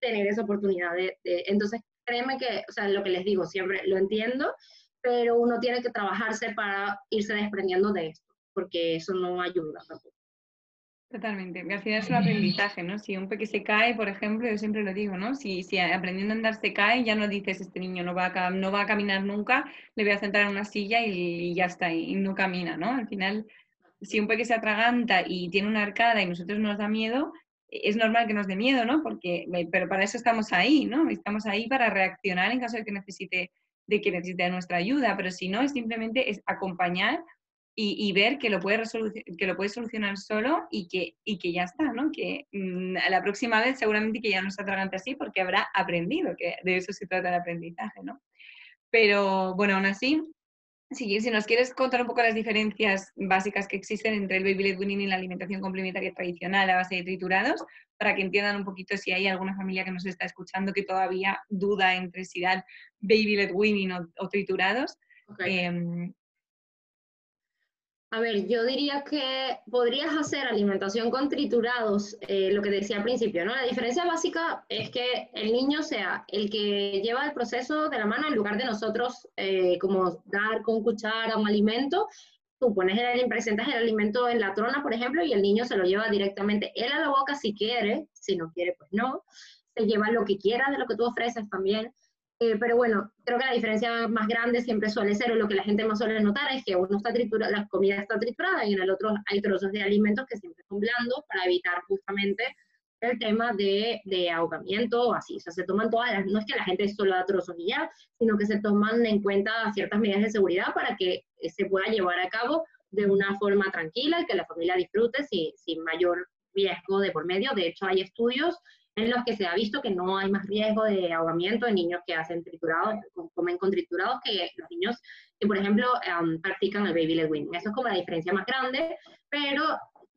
tener esa oportunidad de... Entonces, créeme que, o sea, lo que les digo siempre, lo entiendo, pero uno tiene que trabajarse para irse desprendiendo de esto, porque eso no ayuda tampoco. Totalmente, al final es un aprendizaje, ¿no? Si un peque se cae, por ejemplo, yo siempre lo digo, ¿no? Si, si aprendiendo a andar se cae, ya no dices, este niño no va a, no va a caminar nunca, le voy a sentar en una silla y, ya está, y, no camina, ¿no? Al final, si un peque se atraganta y tiene una arcada y nosotros nos da miedo, es normal que nos dé miedo, ¿no? Porque, pero para eso estamos ahí, ¿no? Estamos ahí para reaccionar en caso de que necesite, de que necesite nuestra ayuda, pero si no, es simplemente es acompañar y, ver que lo, puede que lo puede solucionar solo y que, y que ya está, ¿no? Que mm, la próxima vez seguramente que ya no se atragante así porque habrá aprendido, que de eso se trata el aprendizaje, ¿no? Pero bueno, aún así, si, si nos quieres contar un poco las diferencias básicas que existen entre el baby led weaning y la alimentación complementaria tradicional a base de triturados, para que entiendan un poquito si hay alguna familia que nos está escuchando que todavía duda entre si dan baby led weaning o, triturados. Em, a ver, yo diría que podrías hacer alimentación con triturados, eh, lo que decía al principio, ¿no? La diferencia básica es que el niño sea el que lleva el proceso de la mano en lugar de nosotros eh, como dar con cuchara un alimento. Tú pones el, presentas el alimento en la trona, por ejemplo, y el niño se lo lleva directamente él a la boca si quiere, si no quiere, pues no. Se lleva lo que quiera de lo que tú ofreces también. Eh, pero bueno, creo que la diferencia más grande siempre suele ser, o lo que la gente más suele notar, es que uno está triturado, la comida está triturada y en el otro hay trozos de alimentos que siempre son blandos para evitar justamente el tema de, de ahogamiento o así. O sea, se toman todas las, no es que la gente solo da trozos y ya, sino que se toman en cuenta ciertas medidas de seguridad para que se pueda llevar a cabo de una forma tranquila y que la familia disfrute sin, sin mayor riesgo de por medio. De hecho, hay estudios en los que se ha visto que no hay más riesgo de ahogamiento en niños que hacen triturados, comen con triturados, que los niños que, por ejemplo, practican el baby led weaning. Eso es como la diferencia más grande, pero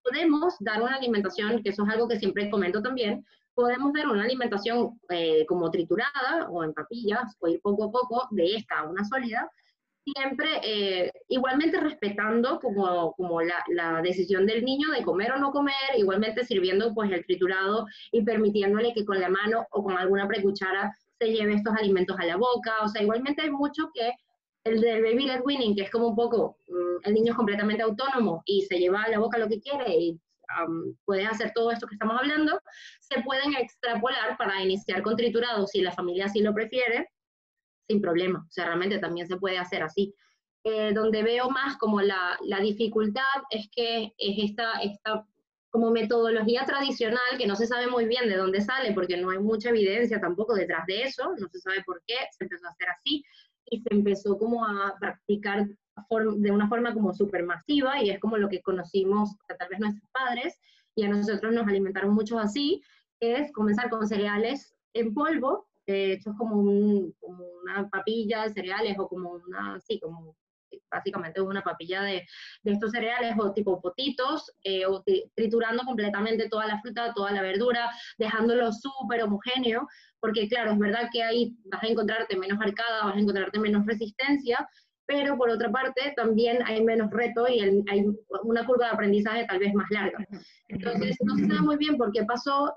podemos dar una alimentación, que eso es algo que siempre comento también, podemos dar una alimentación eh, como triturada o en papillas, o ir poco a poco de esta a una sólida, siempre eh, igualmente respetando como, como la, la, decisión del niño de comer o no comer, igualmente sirviendo pues el triturado y permitiéndole que con la mano o con alguna precuchara se lleve estos alimentos a la boca, o sea, igualmente hay mucho que el del baby led weaning, que es como un poco, mm, el niño es completamente autónomo y se lleva a la boca lo que quiere y puede hacer todo esto que estamos hablando, se pueden extrapolar para iniciar con triturado si la familia así lo prefiere, sin problema. O sea, realmente también se puede hacer así. Eh, donde veo más como la, la, dificultad es que es esta, esta como metodología tradicional que no se sabe muy bien de dónde sale porque no hay mucha evidencia tampoco detrás de eso, no se sabe por qué se empezó a hacer así y se empezó como a practicar de una forma como súper masiva y es como lo que conocimos tal vez nuestros padres y a nosotros nos alimentaron mucho así, es comenzar con cereales en polvo de hecho es como, una papilla de cereales o como una, sí, como básicamente una papilla de, de estos cereales o tipo potitos, eh, o triturando completamente toda la fruta, toda la verdura, dejándolo súper homogéneo, porque claro, es verdad que ahí vas a encontrarte menos arcada, vas a encontrarte menos resistencia, pero por otra parte también hay menos reto y hay una curva de aprendizaje tal vez más larga. Entonces, no se sabe muy bien por qué pasó,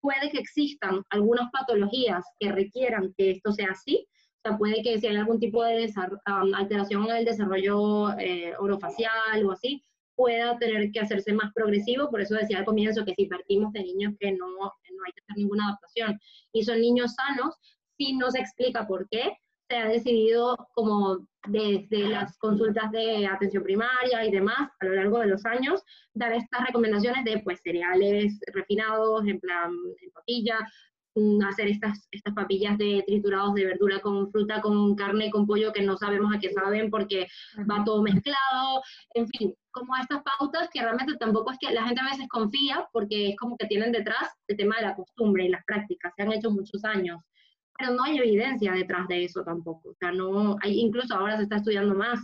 puede que existan algunas patologías que requieran que esto sea así, o sea, puede que si hay algún tipo de alteración en el desarrollo eh, orofacial o así, pueda tener que hacerse más progresivo. Por eso decía al comienzo que si partimos de niños que no, no hay que hacer ninguna adaptación y son niños sanos, sí no se explica por qué, se ha decidido como desde las consultas de atención primaria y demás a lo largo de los años dar estas recomendaciones de pues cereales refinados en plan en papilla, mm, hacer estas, estas papillas de triturados de verdura con fruta, con carne, con pollo que no sabemos a qué saben porque va todo mezclado, en fin, como estas pautas que realmente tampoco es que la gente a veces confía porque es como que tienen detrás el tema de la costumbre y las prácticas, se han hecho muchos años pero no hay evidencia detrás de eso tampoco. O sea, no, hay, incluso ahora se está estudiando más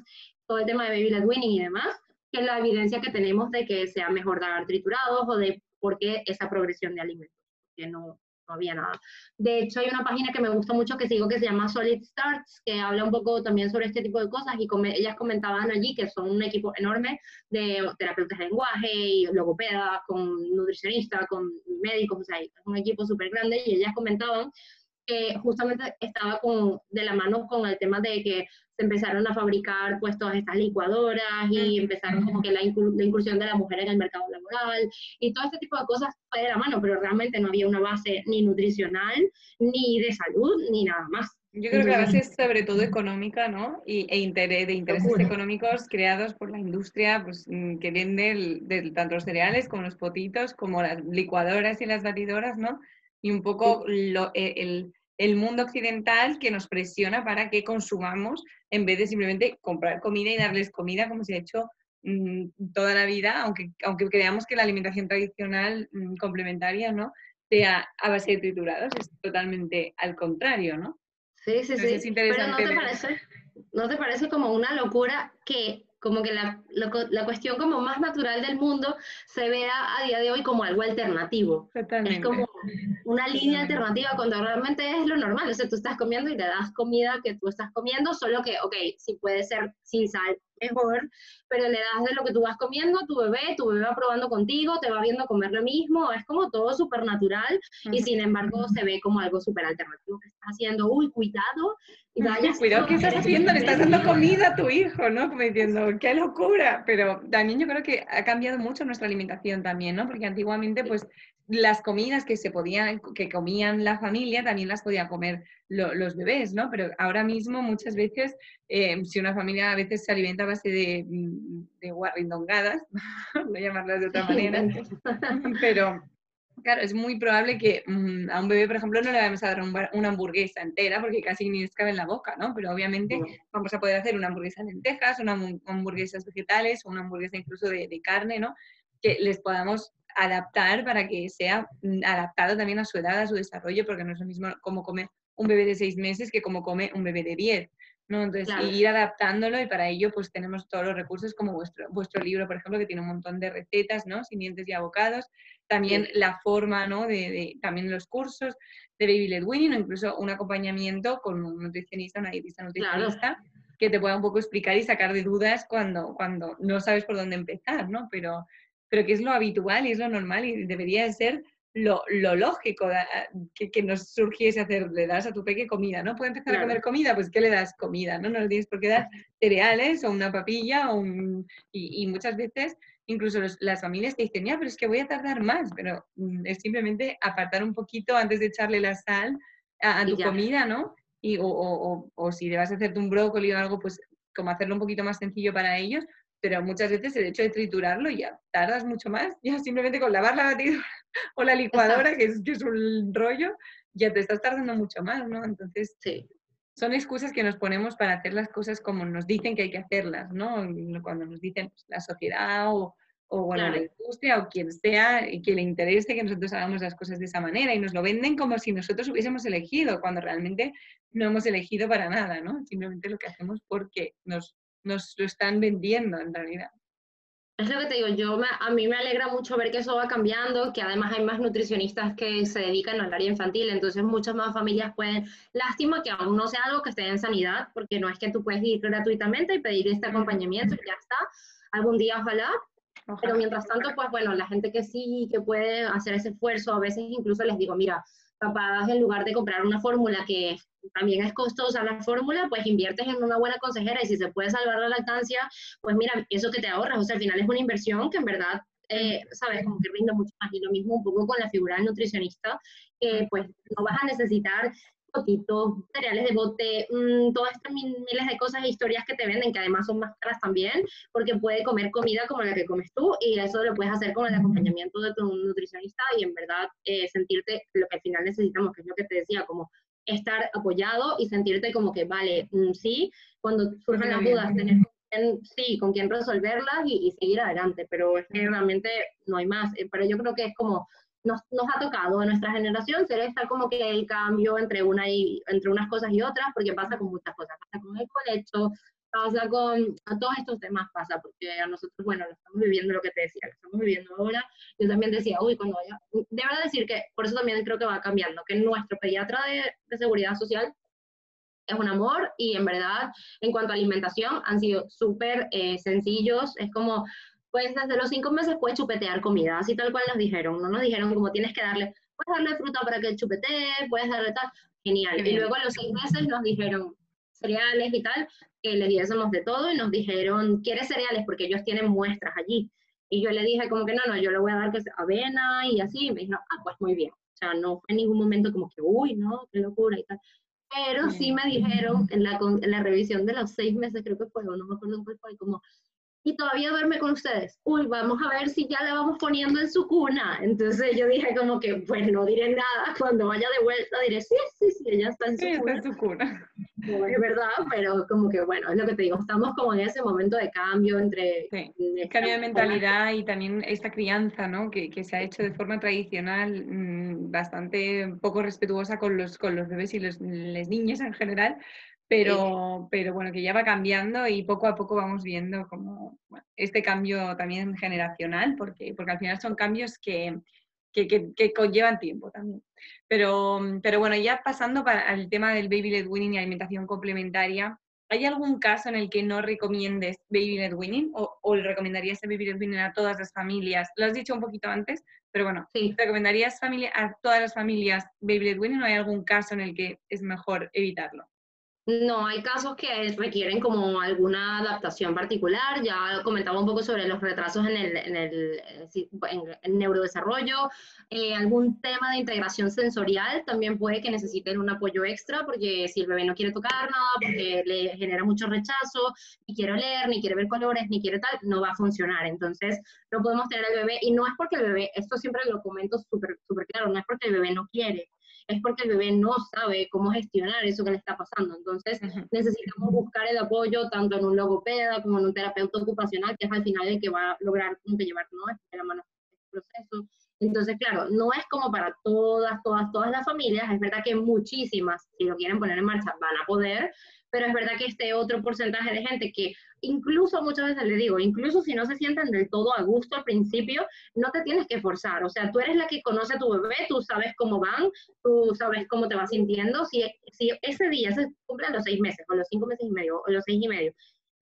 todo el tema de baby led winning y demás, que la evidencia que tenemos de que sea mejor dar triturados o de por qué esa progresión de alimentos, que no, no había nada. De hecho, hay una página que me gusta mucho que sigo que se llama Solid Starts, que habla un poco también sobre este tipo de cosas y ellas comentaban allí que son un equipo enorme de terapeutas de lenguaje y logopedas, con nutricionistas, con médicos, o sea, es un equipo súper grande y ellas comentaban que justamente estaba con, de la mano con el tema de que se empezaron a fabricar pues todas estas licuadoras y empezaron como que la, incursión de la mujer en el mercado laboral y todo este tipo de cosas fue de la mano, pero realmente no había una base ni nutricional, ni de salud, ni nada más. Yo creo que la base es sobre todo económica, ¿no? Y, e interés, de intereses económicos creados por la industria pues, mm, que vende de, tanto los cereales como los potitos, como las licuadoras y las batidoras, ¿no? Y un poco lo, e, el, el, mundo occidental que nos presiona para que consumamos en vez de simplemente comprar comida y darles comida como se ha hecho mm, toda la vida, aunque, aunque creamos que la alimentación tradicional mm, complementaria ¿no? sea a base de triturados, es totalmente al contrario, ¿no? Sí, sí, sí. Pero ¿no te, parece, ¿no te parece como una locura que como que la, la, cuestión como más natural del mundo se vea a día de hoy como algo alternativo. Es como una línea alternativa cuando realmente es lo normal. O sea, tú estás comiendo y te das comida que tú estás comiendo, solo que, ok, sí puede ser sin sal, mejor, pero le das de lo que tú vas comiendo a tu bebé, tu bebé va probando contigo, te va viendo comer lo mismo, es como todo súper natural y sin embargo se ve como algo súper alternativo que estás haciendo, uy, cuidado, y vaya. Cuidado, ¿qué estás haciendo? Le estás dando comida a tu hijo, ¿no? Como diciendo, qué locura, pero también yo creo que ha cambiado mucho nuestra alimentación también, ¿no? Porque antiguamente pues las comidas que se podían, que comían la familia, también las podían comer los bebés, ¿no? Pero ahora mismo muchas veces, eh, si una familia a veces se alimenta a base de, mm, de guarrindongadas, no llamarlas de otra manera, pero claro, es muy probable que mm, a un bebé, por ejemplo, no le vamos a dar una hamburguesa entera porque casi ni les cabe en la boca, ¿no? Pero obviamente vamos a poder hacer una hamburguesa de lentejas, una hamburguesas vegetales, una hamburguesa incluso de, de carne, ¿no? Que les podamos adaptar para que sea mm, adaptado también a su edad, a su desarrollo, porque no es lo mismo como come un bebé de seis meses que como come un bebé de diez. ¿no? Entonces, ir adaptándolo y para ello pues tenemos todos los recursos como vuestro, vuestro libro, por ejemplo, que tiene un montón de recetas, ¿no? Simientes y abocados. También la forma, ¿no? De, también los cursos de Baby Led Winning o incluso un acompañamiento con un nutricionista, una dietista nutricionista. que te pueda un poco explicar y sacar de dudas cuando, cuando no sabes por dónde empezar, ¿no? Pero, pero que es lo habitual y es lo normal y debería ser lo, lo lógico que, que, nos surgiese hacer, le das a tu peque comida, ¿no? ¿Puede empezar a comer comida? Pues ¿qué le das? Comida, ¿no? No le tienes por qué dar cereales o una papilla o un... y, muchas veces incluso las familias te dicen, ya, pero es que voy a tardar más, pero mm, es simplemente apartar un poquito antes de echarle la sal a, tu comida, ¿no? Y, o, o, o, si le vas a hacerte un brócoli o algo, pues como hacerlo un poquito más sencillo para ellos, pero muchas veces el hecho de triturarlo ya tardas mucho más, ya simplemente con lavar la batidora o la licuadora, que es, que es un rollo, ya te estás tardando mucho más, ¿no? Entonces, sí. son excusas que nos ponemos para hacer las cosas como nos dicen que hay que hacerlas, ¿no? Cuando nos dicen pues, la sociedad o, o bueno, la industria o quien sea y que le interese que nosotros hagamos las cosas de esa manera y nos lo venden como si nosotros hubiésemos elegido, cuando realmente no hemos elegido para nada, ¿no? Simplemente lo que hacemos porque nos nos lo están vendiendo en realidad. Es lo que te digo, yo a mí me alegra mucho ver que eso va cambiando, que además hay más nutricionistas que se dedican al área infantil, entonces muchas más familias pueden, lástima que aún no sea algo que esté en sanidad, porque no es que tú puedes ir gratuitamente y pedir este acompañamiento y ya está, algún día ojalá, Pero mientras tanto, pues bueno, la gente que sí, que puede hacer ese esfuerzo, a veces incluso les digo, mira, capaz en lugar de comprar una fórmula que también es costosa la fórmula, pues inviertes en una buena consejera y si se puede salvar la lactancia, pues mira, eso que te ahorras, o sea, al final es una inversión que en verdad, eh, sabes, como que rinde mucho más. Y lo mismo un poco con la figura del nutricionista, que pues no vas a necesitar potitos, cereales de bote, mmm, todas estas miles de cosas e historias que te venden, que además son más caras también, porque puede comer comida como la que comes tú y eso lo puedes hacer con el acompañamiento de tu nutricionista y en verdad eh, sentirte lo que al final necesitamos, que es lo que te decía, como estar apoyado y sentirte como que, vale, mm, sí, cuando surjan las dudas, tener sí, con quién resolverlas y, y, seguir adelante, pero es que realmente no hay más. Eh, pero yo creo que es como nos, nos, ha tocado a nuestra generación ser esta como que el cambio entre, una y, entre unas cosas y otras, porque pasa con muchas cosas, pasa con el colecho, pasa con todos estos temas, pasa, porque a nosotros, bueno, lo estamos viviendo lo que te decía, lo estamos viviendo ahora, yo también decía, uy, cuando vaya, de verdad decir que, por eso también creo que va cambiando, que nuestro pediatra de, de seguridad social es un amor y en verdad, en cuanto a alimentación, han sido súper eh, sencillos, es como pues desde los cinco meses puedes chupetear comida, así tal cual nos dijeron, no nos dijeron como tienes que darle, puedes darle fruta para que chupetee, puedes darle tal, genial. Y luego a los seis meses nos dijeron cereales y tal, que le diésemos de todo y nos dijeron, ¿quieres cereales? Porque ellos tienen muestras allí. Y yo le dije como que no, no, yo le voy a dar que avena y así, y me dijeron, ah, pues muy bien. O sea, no fue en ningún momento como que, uy, no, qué locura y tal. Pero sí me dijeron en la, en la revisión de los seis meses, creo que fue, o no me acuerdo cuál fue, como, y todavía duerme con ustedes. Uy, vamos a ver si ya la vamos poniendo en su cuna. Entonces yo dije como que, pues no diré nada, cuando vaya de vuelta diré, sí, sí, sí, ella está en su sí, cuna. Está en su cuna. No, es verdad, pero como que bueno, es lo que te digo, estamos como en ese momento de cambio entre... Sí, cambio de mentalidad y también esta crianza, ¿no? Que, que se ha hecho de forma tradicional, mmm, bastante poco respetuosa con los, con los bebés y los, las niñas en general, pero, pero bueno, que ya va cambiando y poco a poco vamos viendo como bueno, este cambio también generacional, porque, porque al final son cambios que, que, que, que conllevan tiempo también. Pero, pero bueno, ya pasando para el tema del baby led weaning y alimentación complementaria, ¿hay algún caso en el que no recomiendes baby led weaning o, o le recomendarías el baby led weaning a todas las familias? Lo has dicho un poquito antes, pero bueno, sí. ¿recomendarías familia, a todas las familias baby led weaning o hay algún caso en el que es mejor evitarlo? No, hay casos que requieren como alguna adaptación particular. Ya comentaba un poco sobre los retrasos en el, en el, en el neurodesarrollo. Eh, algún tema de integración sensorial también puede que necesiten un apoyo extra, porque si el bebé no quiere tocar nada, porque le genera mucho rechazo, ni quiere oler, ni quiere ver colores, ni quiere tal, no va a funcionar. Entonces, no podemos tener al bebé, y no es porque el bebé, esto siempre lo comento súper super claro, no es porque el bebé no quiere, es porque el bebé no sabe cómo gestionar eso que le está pasando. Entonces, necesitamos buscar el apoyo tanto en un logopeda como en un terapeuta ocupacional, que es al final el que va a lograr llevar ¿no? la mano este proceso. Entonces, claro, no es como para todas, todas, todas las familias. Es verdad que muchísimas, si lo quieren poner en marcha, van a poder, pero es verdad que este otro porcentaje de gente que incluso muchas veces le digo, incluso si no se sienten del todo a gusto al principio, no te tienes que forzar, o sea, tú eres la que conoce a tu bebé, tú sabes cómo van, tú sabes cómo te vas sintiendo, si, si ese día se cumple los seis meses, o los cinco meses y medio, o los seis y medio,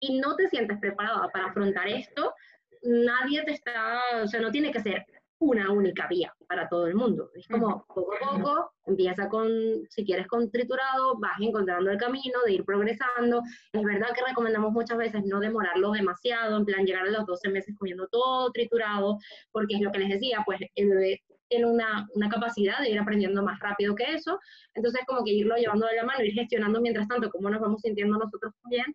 y no te sientes preparada para afrontar esto, nadie te está, o sea, no tiene que ser una única vía para todo el mundo. Es como poco a poco, empieza con, si quieres con triturado, vas encontrando el camino de ir progresando. Es verdad que recomendamos muchas veces no demorarlo demasiado, en plan llegar a los 12 meses comiendo todo triturado, porque es lo que les decía, pues el bebé tiene una, una capacidad de ir aprendiendo más rápido que eso, entonces como que irlo llevando de la mano, ir gestionando mientras tanto cómo nos vamos sintiendo nosotros también,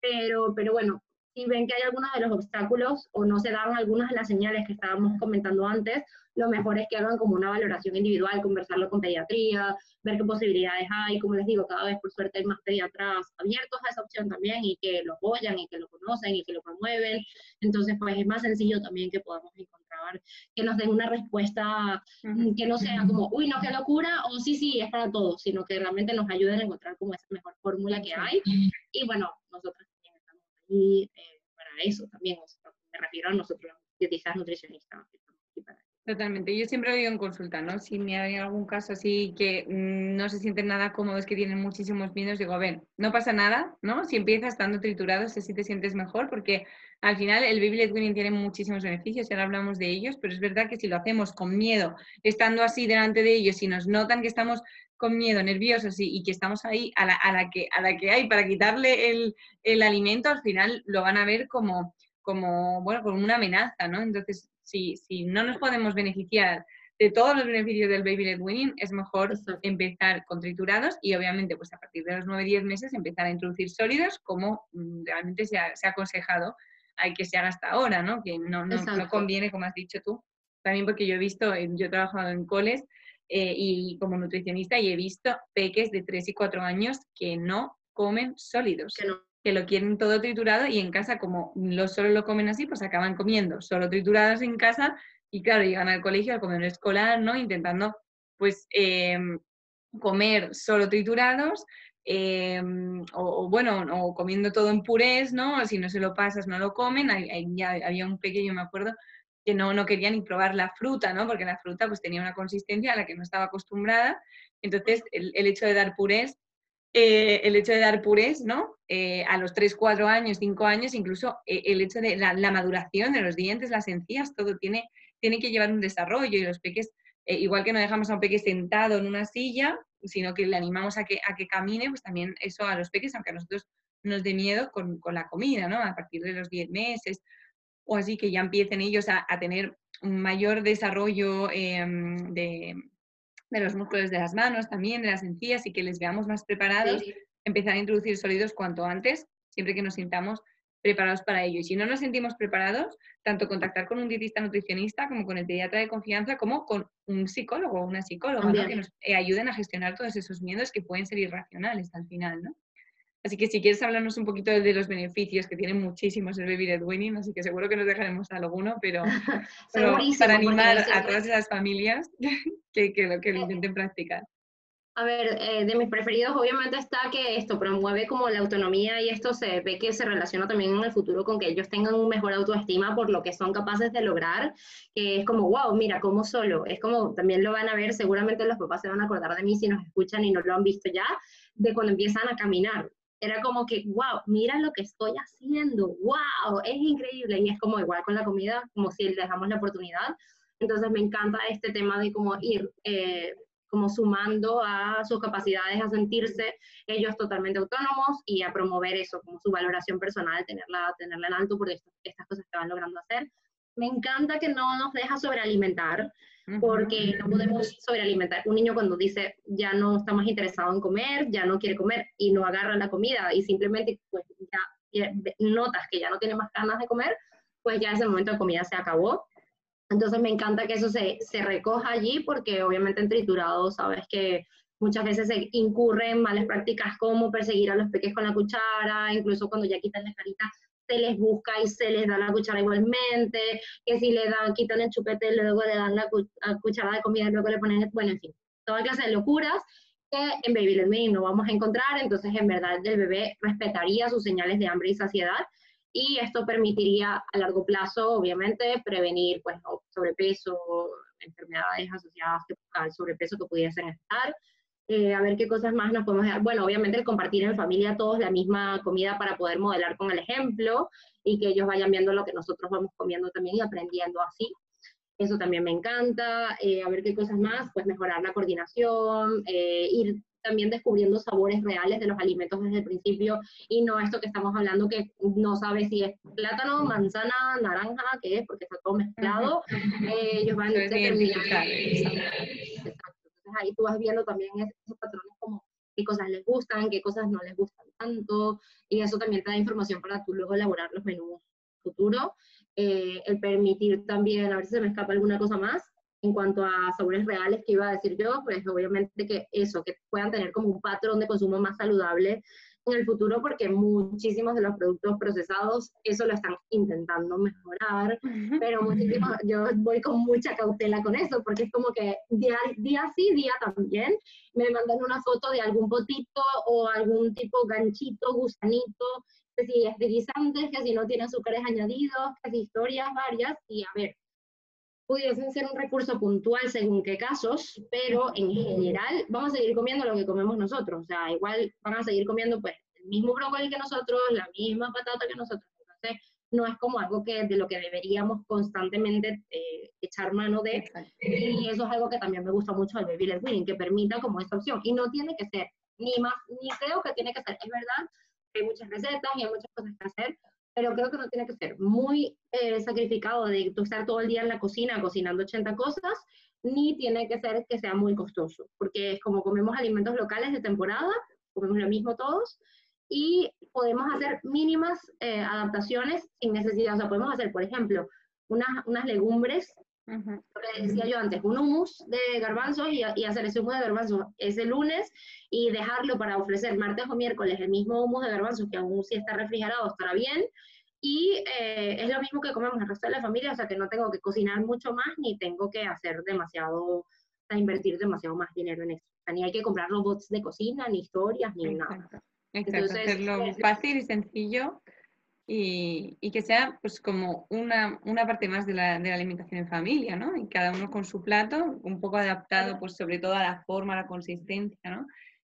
pero, pero bueno, si ven que hay algunos de los obstáculos o no se dan algunas de las señales que estábamos comentando antes, lo mejor es que hagan como una valoración individual, conversarlo con pediatría, ver qué posibilidades hay. Como les digo, cada vez por suerte hay más pediatras abiertos a esa opción también y que lo apoyan y que lo conocen y que lo promueven. Entonces, pues es más sencillo también que podamos encontrar, que nos den una respuesta que no sea como, uy, no, qué locura, o sí, sí, es para todos, sino que realmente nos ayuden a encontrar como esa mejor fórmula que hay. Y bueno, nosotros y eh, para eso también, me refiero a nosotros, dietistas nutricionistas. Totalmente. Yo siempre lo digo en consulta, ¿no? Si me hay algún caso así que mm, no se sienten nada cómodos, que tienen muchísimos miedos, digo, ven, no pasa nada, ¿no? Si empiezas estando triturado, si te sientes mejor, porque al final el baby tiene muchísimos beneficios ahora hablamos de ellos, pero es verdad que si lo hacemos con miedo, estando así delante de ellos, y nos notan que estamos con miedo, nerviosos y, que estamos ahí a la, a la, que, a la que hay para quitarle el, el alimento, al final lo van a ver como, como, bueno, como una amenaza, ¿no? Entonces, si, si no nos podemos beneficiar de todos los beneficios del baby led weaning, es mejor empezar con triturados y obviamente pues a partir de los 9-10 meses empezar a introducir sólidos como mm, realmente se ha, se ha, aconsejado hay que se haga hasta ahora, ¿no? Que no, no, no, conviene, como has dicho tú. También porque yo he visto, yo he trabajado en coles eh, y como nutricionista y he visto peques de 3 y 4 años que no comen sólidos. Que no que lo quieren todo triturado y en casa como lo solo lo comen así, pues acaban comiendo solo triturados en casa y claro, llegan al colegio, al comedor escolar, ¿no? Intentando pues em, comer solo triturados em, o, bueno, o comiendo todo en purés, ¿no? Si no se lo pasas, no lo comen. ya había un pequeño, me acuerdo, que no, no quería ni probar la fruta, ¿no? Porque la fruta pues tenía una consistencia a la que no estaba acostumbrada. Entonces, el, el hecho de dar purés eh, el hecho de dar purés, ¿no? Eh, a los 3, 4 años, 5 años, incluso eh, el hecho de la, maduración de los dientes, las encías, todo tiene, tiene que llevar un desarrollo y los peques, igual que no dejamos a un peque sentado en una silla, sino que le animamos a que, a que camine, pues también eso a los peques, aunque a nosotros nos dé miedo con, con la comida, ¿no? A partir de los 10 meses o así que ya empiecen ellos a, a tener un mayor desarrollo em, de, de los músculos de las manos, también de las encías y que les veamos más preparados, empezar a introducir sólidos cuanto antes, siempre que nos sintamos preparados para ello. Y si no nos sentimos preparados, tanto contactar con un dietista nutricionista como con el pediatra de confianza, como con un psicólogo o una psicóloga, que nos eh, ayuden a gestionar todos esos miedos que pueden ser irracionales al final, ¿no? Así que si quieres hablarnos un poquito de los beneficios, que tienen muchísimos el Baby Led Winning, así que seguro que nos dejaremos alguno, pero, para animar a todas esas familias que, que, lo, que lo intenten practicar. A ver, eh, de mis preferidos obviamente está que esto promueve como la autonomía y esto se ve que se relaciona también en el futuro con que ellos tengan un mejor autoestima por lo que son capaces de lograr, que es como, wow, mira, como solo, es como, también lo van a ver, seguramente los papás se van a acordar de mí si nos escuchan y no lo han visto ya, de cuando empiezan a caminar era como que, wow, mira lo que estoy haciendo, wow, es increíble. Y es como igual con la comida, como si les damos la oportunidad. Entonces me encanta este tema de cómo ir eh, como sumando a sus capacidades a sentirse ellos totalmente autónomos y a promover eso, como su valoración personal, tenerla, tenerla en alto por estas cosas que van logrando hacer. Me encanta que no nos deja sobrealimentar, porque no podemos sobrealimentar. Un niño cuando dice ya no está más interesado en comer, ya no quiere comer y no agarra la comida y simplemente pues ya notas que ya no tiene más ganas de comer, pues ya ese momento de comida se acabó. Entonces me encanta que eso se, se recoja allí porque obviamente en triturado sabes que muchas veces se incurren en malas prácticas como perseguir a los peques con la cuchara, incluso cuando ya quitan la carita se les busca y se les da la cuchara igualmente, que si le dan, quitan el chupete, luego le dan la cuchara de comida, luego le ponen, bueno, en fin, toda clase de locuras que en Baby Led Me no vamos a encontrar, entonces en verdad el bebé respetaría sus señales de hambre y saciedad y esto permitiría a largo plazo, obviamente, prevenir pues, sobrepeso, enfermedades asociadas al sobrepeso que pudiesen estar, eh, a ver qué cosas más nos podemos dar. Bueno, obviamente el compartir en familia todos la misma comida para poder modelar con el ejemplo y que ellos vayan viendo lo que nosotros vamos comiendo también y aprendiendo así. Eso también me encanta. Eh, a ver qué cosas más, pues mejorar la coordinación, eh, ir también descubriendo sabores reales de los alimentos desde el principio y no esto que estamos hablando que no sabe si es plátano, manzana, naranja, qué es, porque está todo mezclado. ellos van a determinar ahí tú vas viendo también esos patrones como qué cosas les gustan, qué cosas no les gustan tanto, y eso también te da información para tú luego elaborar los menús futuros. Eh, el permitir también, a ver si se me escapa alguna cosa más, en cuanto a sabores reales que iba a decir yo, pues obviamente que eso, que puedan tener como un patrón de consumo más saludable en el futuro porque muchísimos de los productos procesados eso lo están intentando mejorar, pero muchísimos, yo voy con mucha cautela con eso porque es como que día, día sí, día también, me mandan una foto de algún potito o algún tipo ganchito, gusanito, que si es que si no tiene azúcares añadidos, que si historias varias, y a ver, pudiesen ser un recurso puntual según qué casos, pero en general vamos a seguir comiendo lo que comemos nosotros, o sea, igual van a seguir comiendo pues el mismo brócoli que nosotros, la misma patata que nosotros, entonces no es como algo que de lo que deberíamos constantemente eh, echar mano de, y eso es algo que también me gusta mucho del Baby Led que permita como esta opción, y no tiene que ser ni más, ni creo que tiene que ser, es verdad, hay muchas recetas y hay muchas cosas que hacer, pero creo que no tiene que ser muy eh, sacrificado de estar todo el día en la cocina cocinando 80 cosas, ni tiene que ser que sea muy costoso, porque es como comemos alimentos locales de temporada, comemos lo mismo todos, y podemos hacer mínimas eh, adaptaciones sin necesidad, o sea, podemos hacer, por ejemplo, unas, unas legumbres lo que decía yo antes, un hummus de garbanzos y, y, hacer ese hummus de garbanzos ese lunes y dejarlo para ofrecer martes o miércoles el mismo hummus de garbanzos, que aún si está refrigerado estará bien. Y eh, es lo mismo que comemos el resto de la familia, o sea que no tengo que cocinar mucho más ni tengo que hacer demasiado, a invertir demasiado más dinero en eso. O sea, ni hay que comprar robots de cocina, ni historias, ni nada. Exacto, hacerlo pues, fácil y sencillo y, y, que sea pues como una, una parte más de la, de la, alimentación en familia, ¿no? Y cada uno con su plato, un poco adaptado pues sobre todo a la forma, a la consistencia, ¿no?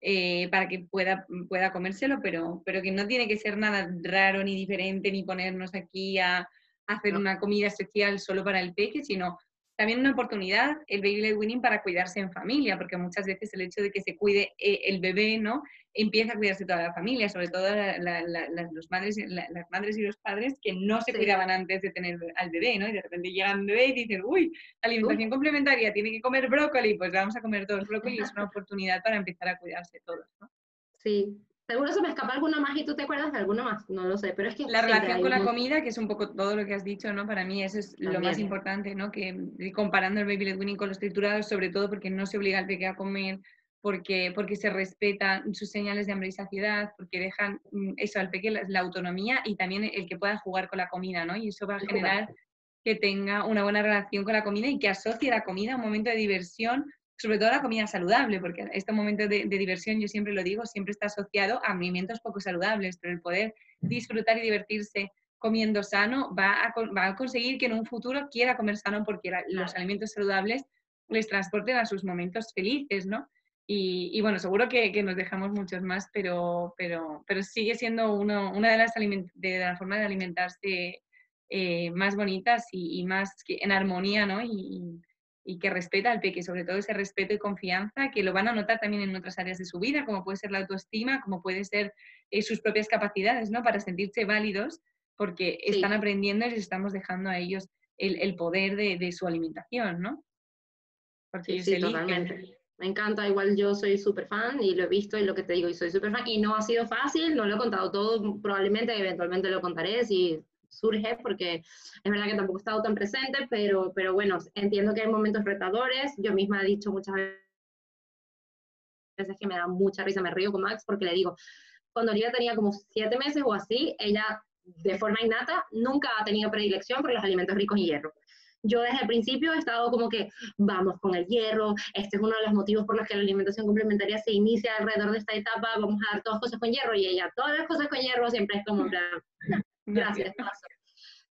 Eh, para que pueda, pueda comérselo, pero, pero que no tiene que ser nada raro ni diferente, ni ponernos aquí a, hacer una comida especial solo para el peque, sino también una oportunidad el baby led winning para cuidarse en familia, porque muchas veces el hecho de que se cuide eh, el bebé, ¿no? Empieza a cuidarse toda la familia, sobre todo los madres, las madres y los padres que no se cuidaban antes de tener al bebé, ¿no? Y de repente llegan bebé y dicen, uy, alimentación complementaria, tiene que comer brócoli, pues vamos a comer todos brócoli y es una oportunidad para empezar a cuidarse todos, ¿no? Sí, Seguro se me escapa alguna más y tú te acuerdas de alguna más, no lo sé, pero es que... La relación con la comida, que es un poco todo lo que has dicho, ¿no? Para mí eso es lo más importante, ¿no? Que comparando el baby led weaning con los triturados, sobre todo porque no se obliga al pequeño a comer, porque, porque se respetan sus señales de hambre y saciedad, porque dejan mm, eso al pequeño, la, autonomía y también el que pueda jugar con la comida, ¿no? Y eso va a generar que tenga una buena relación con la comida y que asocie la comida a un momento de diversión sobre todo la comida saludable, porque este momento de, diversión, yo siempre lo digo, siempre está asociado a alimentos poco saludables, pero el poder disfrutar y divertirse comiendo sano va a, va a conseguir que en un futuro quiera comer sano porque los alimentos saludables les transporten a sus momentos felices, ¿no? Y, bueno, seguro que, que, nos dejamos muchos más, pero, pero, pero sigue siendo uno, una de las, de la formas de alimentarse eh, más bonitas y, y, más que en armonía, ¿no? Y, y que respeta al peque, sobre todo ese respeto y confianza que lo van a notar también en otras áreas de su vida, como puede ser la autoestima, como puede ser eh, sus propias capacidades, ¿no? Para sentirse válidos, porque están aprendiendo y les estamos dejando a ellos el, poder de, su alimentación, ¿no? Porque sí, totalmente. Me encanta, igual yo soy súper fan y lo he visto y lo que te digo, y soy súper fan. Y no ha sido fácil, no lo he contado todo, probablemente eventualmente lo contaré si surge, porque es verdad que tampoco he estado tan presente, pero, pero bueno, entiendo que hay momentos retadores. Yo misma he dicho muchas veces que me da mucha risa, me río con Max porque le digo, cuando Olivia tenía como siete meses o así, ella de forma innata nunca ha tenido predilección por los alimentos ricos en hierro. Yo desde el principio he estado como que vamos con el hierro, este es uno de los motivos por los que la alimentación complementaria se inicia alrededor de esta etapa, vamos a dar todas cosas con hierro y ella, todas las cosas con hierro siempre es como, Gracias,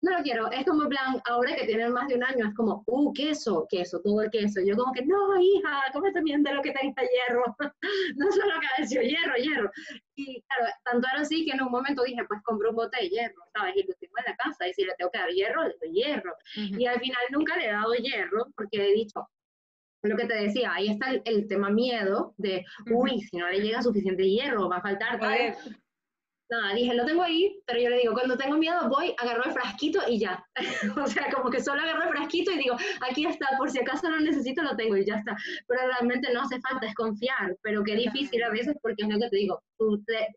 No lo quiero, es como en plan, ahora que tienen más de un año, es como, uh, queso, queso, todo el queso. Yo como que, no, hija, come también de lo que tenga hierro. no solo calcio, hierro, hierro. Y claro, tanto era así que en un momento dije, pues compro un bote de hierro, ¿sabes? Y lo tengo en la casa, y si le tengo que dar hierro, le doy hierro. Y al final nunca le he dado hierro, porque he dicho, lo que te decía, ahí está el, tema miedo de, uy, si no le llega suficiente hierro, va a faltar tal. Nada, dije, lo tengo ahí, pero yo le digo, cuando tengo miedo voy, agarro el frasquito y ya. o sea, como que solo agarro el frasquito y digo, aquí está, por si acaso lo necesito, lo tengo y ya está. Pero realmente no hace falta, es confiar, pero qué difícil a veces porque es lo que te digo,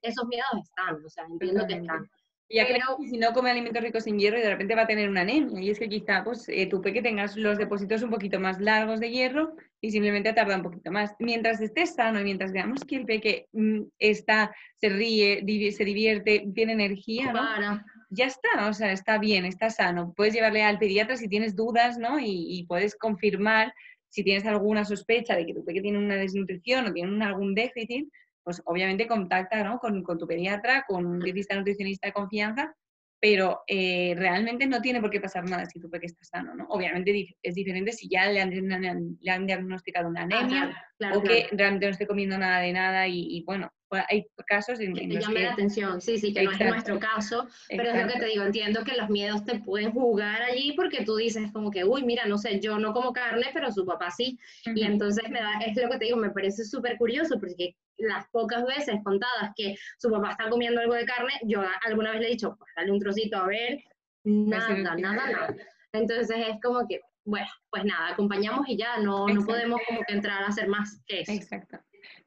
esos miedos están, o sea, entiendo que están. Y ya creo que si no come alimentos ricos en hierro y de repente va a tener una anemia. Y es que quizá pues, eh, peque tengas los depósitos un poquito más largos de hierro y simplemente tarda un poquito más. Mientras esté sano y mientras veamos que el peque mm, está, se ríe, se divierte, tiene energía, ¿no? ya está, o sea, está bien, está sano. Puedes llevarle al pediatra si tienes dudas, ¿no? Y, y puedes confirmar si tienes alguna sospecha de que tu peque tiene una desnutrición o tiene algún déficit, pues obviamente contacta ¿no? con, con, tu pediatra, con un dietista nutricionista de confianza pero eh, realmente no tiene por qué pasar nada si tu peque está sano, ¿no? Obviamente es diferente si ya le han, le han diagnosticado una ah, anemia o que realmente no esté comiendo nada de nada y, bueno, hay casos en, que te llame la atención, sí, sí, que no es nuestro caso, pero es lo que te digo, entiendo que los miedos te pueden jugar allí porque tú dices como que, uy, mira, no sé, yo no como carne, pero su papá sí, y entonces me da, es lo que te digo, me parece súper curioso porque las pocas veces contadas que su papá está comiendo algo de carne, yo alguna vez le he dicho, pues dale un trocito a ver, nada, nada, nada. Entonces es como que, bueno, pues nada, acompañamos y ya, no, no podemos como que entrar a hacer más que eso. Exacto.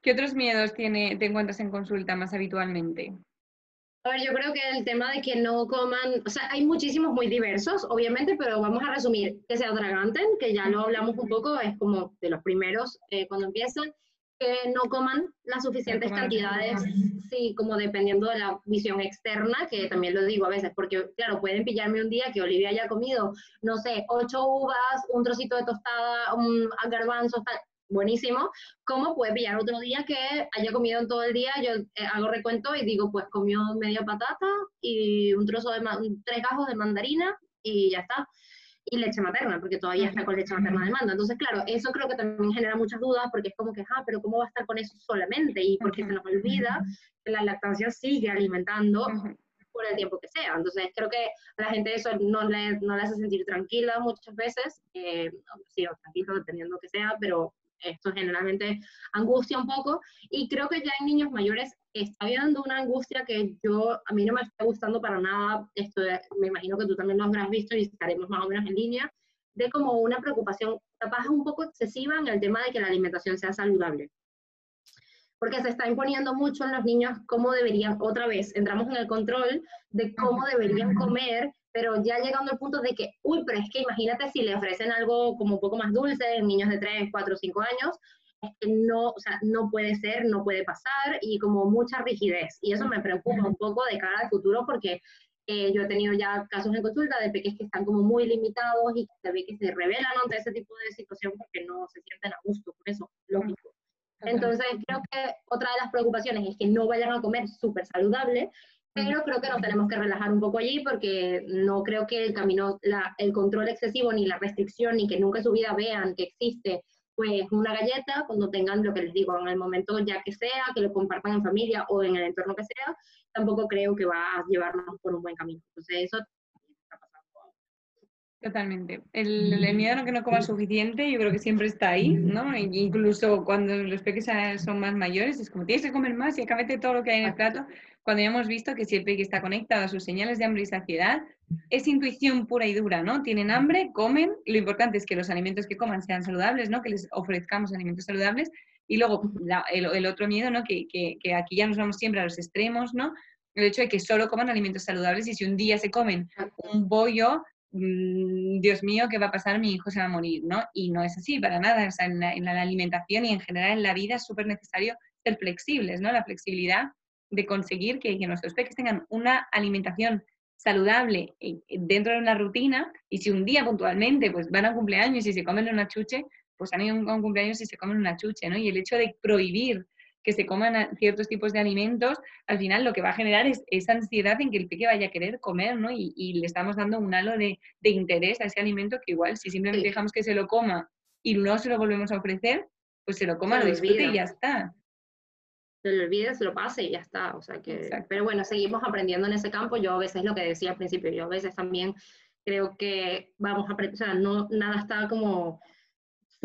¿Qué otros miedos tiene, te encuentras en consulta más habitualmente? A ver, yo creo que el tema de que no coman, o sea, hay muchísimos muy diversos, obviamente, pero vamos a resumir, que se atraganten, que ya lo hablamos un poco, es como de los primeros eh, cuando empiezan, que no coman las suficientes cantidades, sí, como dependiendo de la visión externa, que también lo digo a veces, porque claro, pueden pillarme un día que Olivia haya comido, no sé, ocho uvas, un trocito de tostada, un garbanzo, tal, buenísimo, como puede pillar otro día que haya comido en todo el día, yo eh, hago recuento y digo, pues comió media patata y un trozo de, tres gajos de mandarina y ya está. Y leche materna, porque todavía está con leche materna de mando. Entonces, claro, eso creo que también genera muchas dudas, porque es como que, ah, pero ¿cómo va a estar con eso solamente? Y porque se nos olvida que la lactancia sigue alimentando por el tiempo que sea. Entonces, creo que a la gente eso no le, no le hace sentir tranquila muchas veces, eh, sí, o tranquilo, dependiendo que sea, pero esto generalmente angustia un poco y creo que ya en niños mayores está habiendo una angustia que yo, a mí no me está gustando para nada, esto me imagino que tú también lo habrás visto y estaremos más o menos en línea, de como una preocupación capaz un poco excesiva en el tema de que la alimentación sea saludable. Porque se está imponiendo mucho en los niños cómo deberían, otra vez, entramos en el control de cómo deberían comer pero ya llegando al punto de que, uy, pero es que imagínate si le ofrecen algo como un poco más dulce en niños de 3, 4, 5 años, es que no, o sea, no puede ser, no puede pasar y como mucha rigidez. Y eso me preocupa un poco de cara al futuro porque eh, yo he tenido ya casos en consulta de pequeños que están como muy limitados y que se ve que se rebelan ante ese tipo de situación porque no se sienten a gusto con eso, lógico. Entonces, creo que otra de las preocupaciones es que no vayan a comer súper saludable pero creo que nos tenemos que relajar un poco allí porque no creo que el camino, el control excesivo, ni la restricción, ni que nunca en su vida vean que existe pues una galleta cuando tengan lo que les digo en el momento ya que sea, que lo compartan en familia o en el entorno que sea, tampoco creo que va a llevarnos por un buen camino. Entonces eso está pasando. Totalmente. El, el miedo a que no coma suficiente, yo creo que siempre está ahí, ¿no? E incluso cuando los pequeños son más mayores, es como tienes que comer más y acabate todo lo que hay en el plato cuando ya hemos visto que si el peque está conectado a sus señales de hambre y saciedad, es intuición pura y dura, ¿no? Tienen hambre, comen, lo importante es que los alimentos que coman sean saludables, ¿no? Que les ofrezcamos alimentos saludables. Y luego el, otro miedo, ¿no? Que, que, aquí ya nos vamos siempre a los extremos, ¿no? El hecho de que solo coman alimentos saludables y si un día se comen un bollo, mm, Dios mío, ¿qué va a pasar? Mi hijo se va a morir, ¿no? Y no es así para nada. O sea, en la, en la alimentación y en general en la vida es súper necesario ser flexibles, ¿no? La flexibilidad de conseguir que, nuestros peques tengan una alimentación saludable eh, dentro de una rutina y si un día puntualmente pues van a un cumpleaños y se comen una chuche, pues han ido a un cumpleaños y se comen una chuche, ¿no? Y el hecho de prohibir que se coman ciertos tipos de alimentos, al final lo que va a generar es esa ansiedad en que el peque vaya a querer comer, ¿no? Y, le estamos dando un halo de, interés a ese alimento que igual si simplemente dejamos que se lo coma y no se lo volvemos a ofrecer, pues se lo coma, lo disfrute y ya está lo olvide, se lo pase y ya está. O sea que, pero bueno, seguimos aprendiendo en ese campo. Yo a veces lo que decía al principio, yo a veces también creo que vamos a aprender, o sea, no, nada está como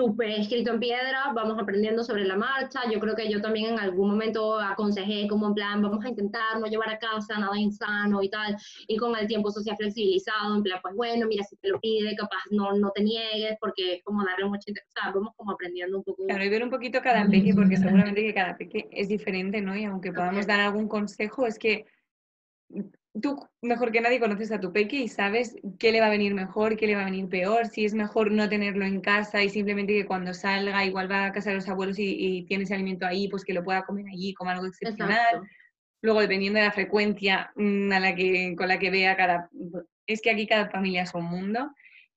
súper escrito en piedra, vamos aprendiendo sobre la marcha. Yo creo que yo también en algún momento aconsejé como en plan, vamos a intentar no llevar a casa nada insano y tal, y con el tiempo eso se ha flexibilizado, en plan, pues bueno, mira, si te lo pide, capaz no, no te niegues, porque es como darle mucho, o sea, vamos como aprendiendo un poco. Claro, y ver un poquito cada peque, porque seguramente que cada peque es diferente, ¿no? Y aunque podamos dar algún consejo, es que tú mejor que nadie conoces a tu peque y sabes qué le va a venir mejor, qué le va a venir peor, si es mejor no tenerlo en casa y simplemente que cuando salga igual va a casa de los abuelos y, tiene ese alimento ahí, pues que lo pueda comer allí como algo excepcional. Luego, dependiendo de la frecuencia mm, a la que, con la que vea cada... Es que aquí cada familia es un mundo.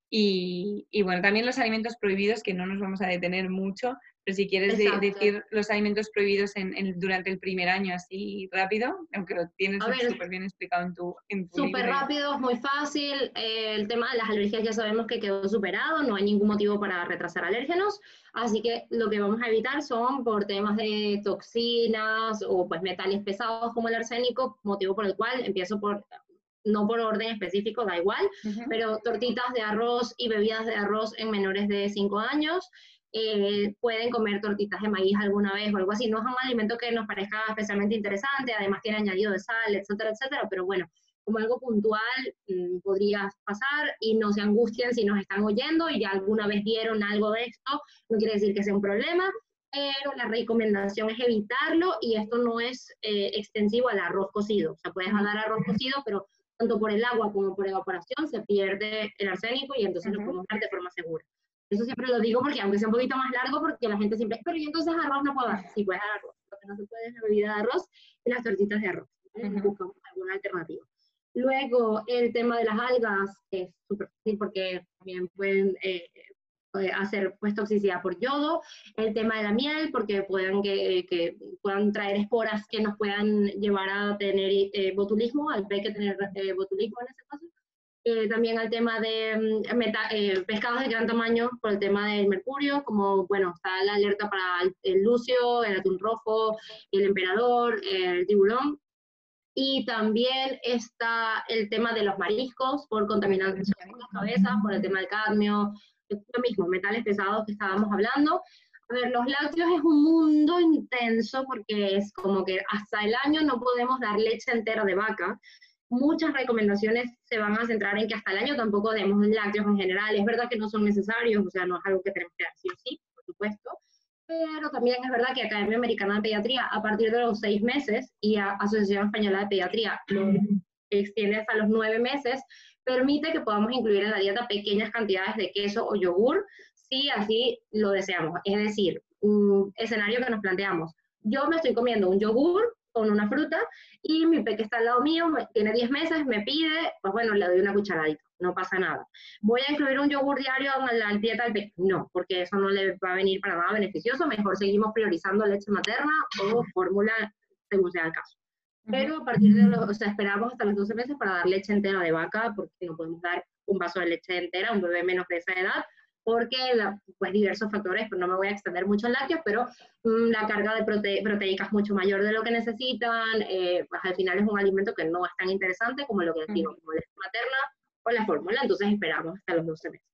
Y, y bueno, también los alimentos prohibidos, que no nos vamos a detener mucho, pero si quieres decir los alimentos prohibidos en, durante el primer año así rápido, aunque lo tienes súper bien explicado en tu, en Súper rápido, muy fácil. Eh, el tema de las alergias ya sabemos que quedó superado, no hay ningún motivo para retrasar alérgenos, así que lo que vamos a evitar son por temas de toxinas o pues metales pesados como el arsénico, motivo por el cual empiezo por no por orden específico, da igual, pero tortitas de arroz y bebidas de arroz en menores de 5 años, eh, pueden comer tortitas de maíz alguna vez o algo así. No es un alimento que nos parezca especialmente interesante, además tiene añadido de sal, etcétera, etcétera, pero bueno, como algo puntual mm, podría pasar y no se angustien si nos están oyendo y ya alguna vez vieron algo de esto, no quiere decir que sea un problema, pero la recomendación es evitarlo y esto no es eh, extensivo al arroz cocido. O sea, puedes dar arroz cocido, pero tanto por el agua como por evaporación se pierde el arsénico y entonces lo podemos dar de forma segura. Eso siempre lo digo porque, aunque sea un poquito más largo, porque la gente siempre, pero y entonces arroz no puedo dar. Sí, puedes dar arroz. Lo que no se puede es la bebida de arroz y las tortitas de arroz. Buscamos alguna alternativa. Luego, el tema de las algas es súper fácil porque también pueden eh, eh, hacer pues, toxicidad por yodo. El tema de la miel, porque pueden, que, que puedan traer esporas que nos puedan llevar a tener eh, botulismo, al hay que tener botulismo en ese caso. Eh, también al tema de mm, eh, pescados de gran tamaño por el tema del mercurio, como, bueno, está la alerta para el, lucio, el atún rojo, el emperador, el tiburón. Y también está el tema de los mariscos por contaminación de las cabezas, por el tema del cadmio, lo mismo, metales pesados que estábamos hablando. A ver, los lácteos es un mundo intenso porque es como que hasta el año no podemos dar leche entera de vaca, muchas recomendaciones se van a centrar en que hasta el año tampoco demos lácteos en general. Es verdad que no son necesarios, o sea, no es algo que tenemos que dar sí por supuesto, pero también es verdad que Academia Americana de Pediatría, a partir de los seis meses, y Asociación Española de Pediatría lo extiende hasta los nueve meses, permite que podamos incluir en la dieta pequeñas cantidades de queso o yogur, si así lo deseamos. Es decir, un escenario que nos planteamos. Yo me estoy comiendo un yogur con una fruta y mi peque está al lado mío, tiene 10 meses, me pide, pues bueno, le doy una cucharadita, no pasa nada. ¿Voy a incluir un yogur diario en la dieta del peque? No, porque eso no le va a venir para nada beneficioso, mejor seguimos priorizando leche materna o fórmula según sea el caso. Pero a partir de los, o sea, esperamos hasta los 12 meses para dar leche entera de vaca, porque no podemos dar un vaso de leche entera a un bebé menos de esa edad, porque pues diversos factores, pues no me voy a extender mucho en lácteos, pero mm, la carga de proteínas es mucho mayor de lo que necesitan, eh, pues al final es un alimento que no es tan interesante como lo que decimos, como la materna o la fórmula, entonces esperamos hasta los 12 meses.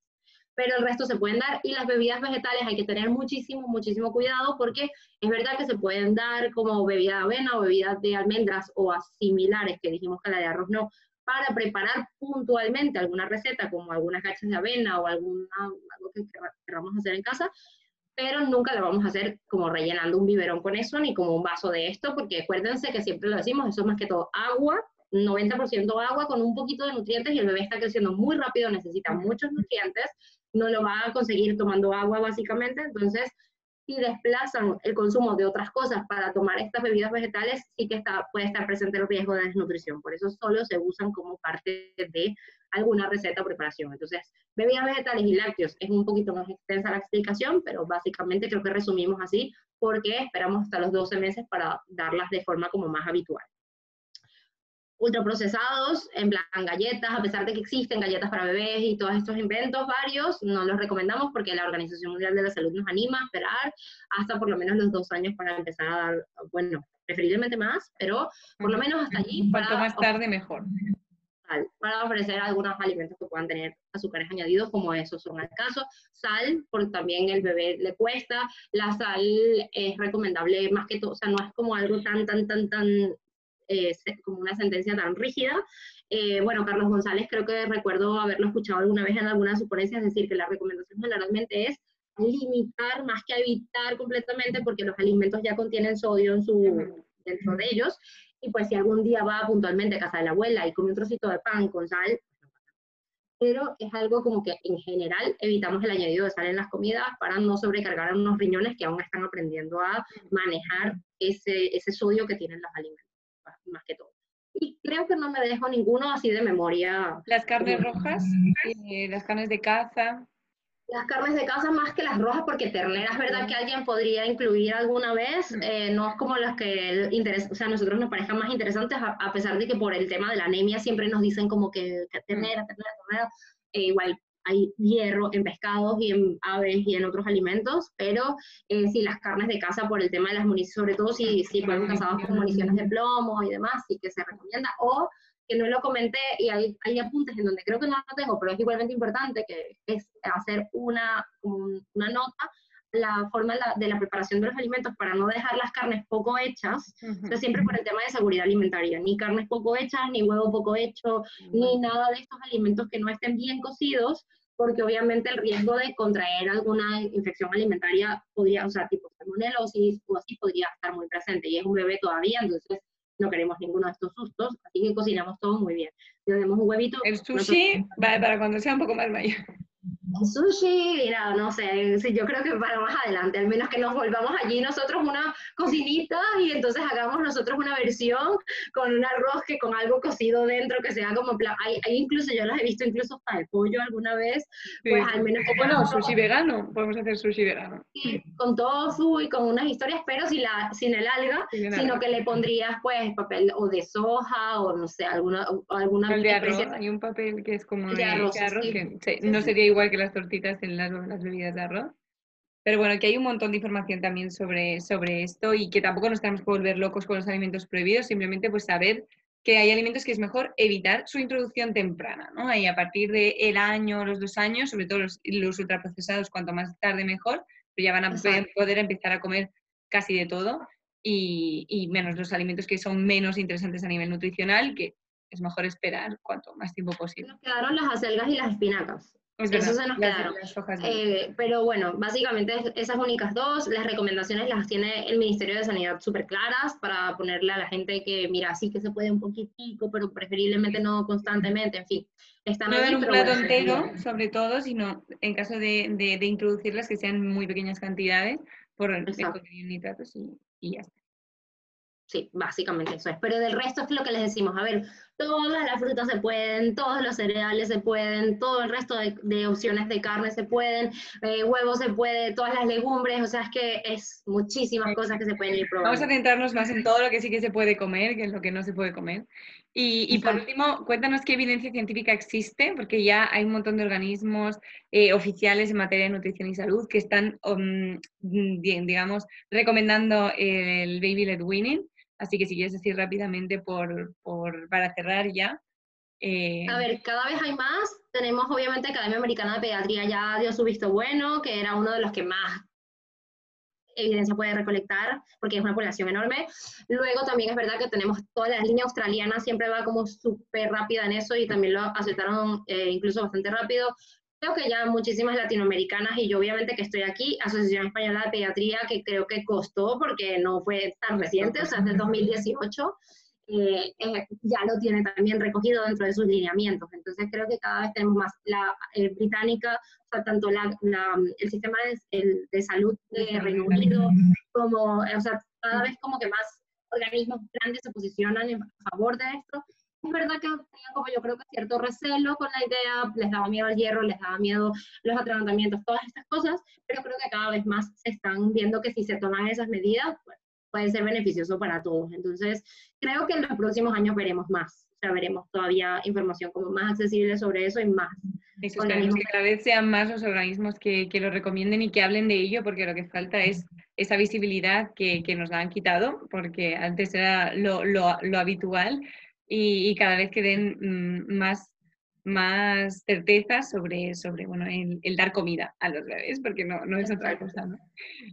Pero el resto se pueden dar y las bebidas vegetales hay que tener muchísimo, muchísimo cuidado porque es verdad que se pueden dar como bebida de avena o bebidas de almendras o similares, que dijimos que la de arroz no, para preparar puntualmente alguna receta, como algunas gachas de avena o alguna, algo que queramos hacer en casa, pero nunca la vamos a hacer como rellenando un biberón con eso, ni como un vaso de esto, porque acuérdense que siempre lo decimos, eso es más que todo agua, 90% agua con un poquito de nutrientes y el bebé está creciendo muy rápido, necesita muchos nutrientes, no lo va a conseguir tomando agua básicamente, entonces si desplazan el consumo de otras cosas para tomar estas bebidas vegetales, sí que está, puede estar presente el riesgo de desnutrición. Por eso solo se usan como parte de alguna receta o preparación. Entonces, bebidas vegetales y lácteos es un poquito más extensa la explicación, pero básicamente creo que resumimos así porque esperamos hasta los 12 meses para darlas de forma como más habitual ultraprocesados, en plan galletas, a pesar de que existen galletas para bebés y todos estos inventos varios, no los recomendamos porque la Organización Mundial de la Salud nos anima a esperar hasta por lo menos los dos años para empezar a dar, bueno, preferiblemente más, pero por lo menos hasta allí. Cuanto más tarde, mejor. Para ofrecer algunos alimentos que puedan tener azúcares añadidos, como esos son el caso. Sal, porque también el bebé le cuesta. La sal es recomendable más que todo, o sea, no es como algo tan, tan, tan, tan eh, como una sentencia tan rígida. Eh, bueno, Carlos González creo que recuerdo haberlo escuchado alguna vez en alguna suponencia, es decir, que la recomendación generalmente es limitar más que evitar completamente porque los alimentos ya contienen sodio en su, dentro de ellos. Y pues si algún día va puntualmente a casa de la abuela y come un trocito de pan con sal, pero es algo como que en general evitamos el añadido de sal en las comidas para no sobrecargar a unos riñones que aún están aprendiendo a manejar ese, ese sodio que tienen los alimentos más que todo. Y creo que no me dejo ninguno así de memoria. Las carnes rojas, eh, las carnes de caza. Las carnes de casa más que las rojas, porque ternera es verdad que alguien podría incluir alguna vez, eh, no es como las que interesa, o sea, a nosotros nos parezcan más interesantes, a, pesar de que por el tema de la anemia siempre nos dicen como que, ternera, ternera, ternera, eh, igual hay hierro en pescados y en aves y en otros alimentos, pero eh, si las carnes de casa por el tema de las municiones, sobre todo si, si fueron cazados con municiones de plomo y demás, sí que se recomienda, o que no lo comenté y hay, hay apuntes en donde creo que no lo tengo, pero es igualmente importante, que es hacer una, una nota la forma de la, preparación de los alimentos para no dejar las carnes poco hechas, siempre por el tema de seguridad alimentaria, ni carnes poco hechas, ni huevo poco hecho, ni nada de estos alimentos que no estén bien cocidos, porque obviamente el riesgo de contraer alguna infección alimentaria podría, o sea, tipo salmonelosis o así, podría estar muy presente, y es un bebé todavía, entonces no queremos ninguno de estos sustos, así que cocinamos todo muy bien. Tenemos un huevito. El sushi, vale, para cuando sea un poco más mayor. Sushi, mira, no sé, sí, yo creo que para más adelante, al menos que nos volvamos allí nosotros una cocinita y entonces hagamos nosotros una versión con un arroz que con algo cocido dentro que sea como, hay, hay incluso, yo las he visto incluso hasta el pollo alguna vez, pues al menos Bueno, sushi vegano, podemos hacer sushi vegano. Sí, con tofu y con unas historias, pero sin, la, sin el alga, sino que le pondrías pues papel o de soja o no sé, alguna... alguna el de arroz, hay un papel que es como de, arroz, que no sería igual que las tortitas en las, bebidas de arroz. Pero bueno, que hay un montón de información también sobre, sobre esto y que tampoco nos tenemos que volver locos con los alimentos prohibidos, simplemente pues saber que hay alimentos que es mejor evitar su introducción temprana, ¿no? Y a partir del el año, los dos años, sobre todo los, los, ultraprocesados, cuanto más tarde mejor, pero ya van a poder empezar a comer casi de todo y, y, menos los alimentos que son menos interesantes a nivel nutricional, que es mejor esperar cuanto más tiempo posible. Nos quedaron las acelgas y las espinacas. Eso se nos quedaron. Eh, pero bueno, básicamente esas únicas dos, las recomendaciones las tiene el Ministerio de Sanidad súper claras para ponerle a la gente que, mira, sí que se puede un poquitico, pero preferiblemente no constantemente, en fin. Están no dar un plato entero, sobre todo, sino en caso de, de, introducirlas que sean muy pequeñas cantidades por el nitratos y, y ya está. Sí, básicamente eso es. Pero del resto es lo que les decimos. A ver, todas las frutas se pueden, todos los cereales se pueden, todo el resto de, opciones de carne se pueden, eh, huevos se puede, todas las legumbres, o sea, es que es muchísimas cosas que se pueden ir probando. Vamos a centrarnos más en todo lo que sí que se puede comer, que es lo que no se puede comer. Y, por último, cuéntanos qué evidencia científica existe, porque ya hay un montón de organismos eh, oficiales en materia de nutrición y salud que están, um, digamos, recomendando el baby led weaning Así que si quieres decir rápidamente por, por para cerrar ya. Eh, a ver, cada vez hay más. Tenemos obviamente Academia Americana de Pediatría ya dio su visto bueno, que era uno de los que más evidencia puede recolectar, porque es una población enorme. Luego también es verdad que tenemos toda la línea australiana, siempre va como súper rápida en eso y también lo aceptaron eh, incluso bastante rápido. Creo que ya muchísimas latinoamericanas y yo obviamente que estoy aquí, Asociación Española de Pediatría, que creo que costó porque no fue tan reciente, o sea, desde 2018, eh, eh, ya lo tiene también recogido dentro de sus lineamientos. Entonces creo que cada vez tenemos más la eh, británica, o sea, tanto la, el sistema de, de, salud de Reino Unido como, o sea, cada vez como que más organismos grandes se posicionan a favor de esto es verdad que tenían como yo creo que cierto recelo con la idea, les daba miedo el hierro, les daba miedo los atragantamientos, todas estas cosas, pero creo que cada vez más se están viendo que si se toman esas medidas, pues, puede ser beneficioso para todos. Entonces, creo que en los próximos años veremos más, o sea, veremos todavía información como más accesible sobre eso y más. Eso, que cada vez sean más los organismos que, que, lo recomienden y que hablen de ello, porque lo que falta es esa visibilidad que, que nos la han quitado, porque antes era lo, lo, lo habitual y, cada vez que den mm, más, más certezas sobre, sobre bueno, el, dar comida a los bebés, porque no, no es otra cosa.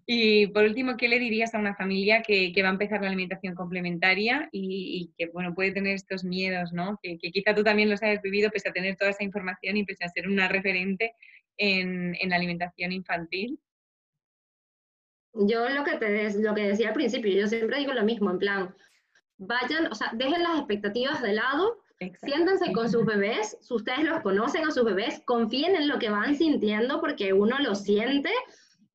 Y por último, ¿qué le dirías a una familia que, que va a empezar la alimentación complementaria y, que bueno, puede tener estos miedos, ¿no? que, que, quizá tú también los hayas vivido pese a tener toda esa información y pese a ser una referente en, en la alimentación infantil? Yo lo que, te, lo que decía al principio, yo siempre digo lo mismo, en plan, vayan, o sea, dejen las expectativas de lado, siéntense con sus bebés, si ustedes los conocen a sus bebés, confíen en lo que van sintiendo porque uno lo siente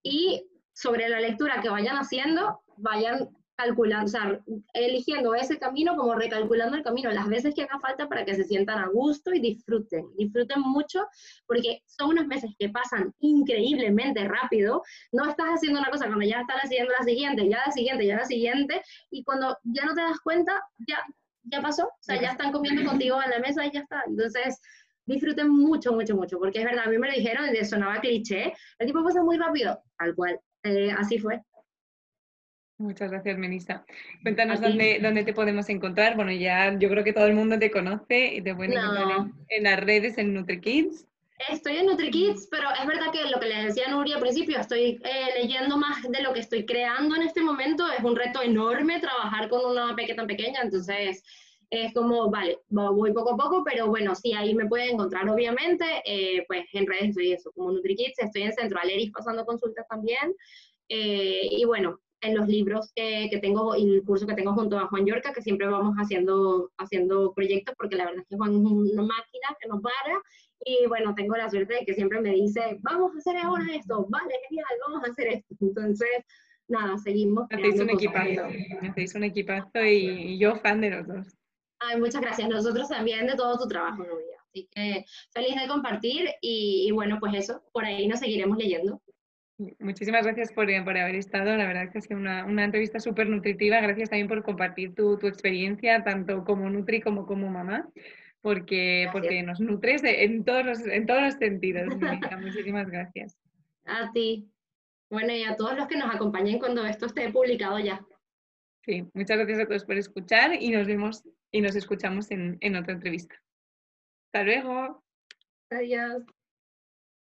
y sobre la lectura que vayan haciendo, vayan calculando, o sea, eligiendo ese camino como recalculando el camino las veces que haga falta para que se sientan a gusto y disfruten, disfruten mucho, porque son unos meses que pasan increíblemente rápido, no estás haciendo una cosa cuando ya estás haciendo la siguiente, ya la siguiente, ya la siguiente, y cuando ya no te das cuenta, ya, ya pasó, o sea, ya están comiendo contigo en la mesa y ya está, entonces disfruten mucho, mucho, mucho, porque es verdad, a mí me lo dijeron y sonaba cliché, el tipo pasa muy rápido, tal cual, eh, así fue. Muchas gracias, Melissa. Cuéntanos dónde, dónde, te podemos encontrar. Bueno, ya yo creo que todo el mundo te conoce y te pueden encontrar en, las redes, en NutriKids. Estoy en NutriKids, pero es verdad que lo que les decía Nuria al principio, estoy eh, leyendo más de lo que estoy creando en este momento. Es un reto enorme trabajar con una pequeña tan pequeña, entonces es como, vale, voy poco a poco, pero bueno, sí, ahí me pueden encontrar obviamente, eh, pues en redes estoy eso, como NutriKids, estoy en Centro Aleris pasando consultas también, eh, y bueno, en los libros que, que, tengo y el curso que tengo junto a Juan Yorca, que siempre vamos haciendo, haciendo proyectos, porque la verdad es que Juan es una máquina que no para. Y bueno, tengo la suerte de que siempre me dice, vamos a hacer ahora esto, vale, genial, vamos a hacer esto. Entonces, nada, seguimos. Hacéis un equipazo, hacéis un equipazo y, yo fan de los dos. Ay, muchas gracias. Nosotros también de todo tu trabajo, Nubia. Así que feliz de compartir y, y bueno, pues eso, por ahí nos seguiremos leyendo. Muchísimas gracias por, por, haber estado. La verdad es que ha sido una, una entrevista súper nutritiva. Gracias también por compartir tu, tu, experiencia, tanto como Nutri como como mamá, porque, porque nos nutres en todos los, en todos los sentidos. Muchísimas gracias. A ti. Bueno, y a todos los que nos acompañen cuando esto esté publicado ya. Sí, muchas gracias a todos por escuchar y nos vemos y nos escuchamos en, en otra entrevista. Hasta luego. Adiós.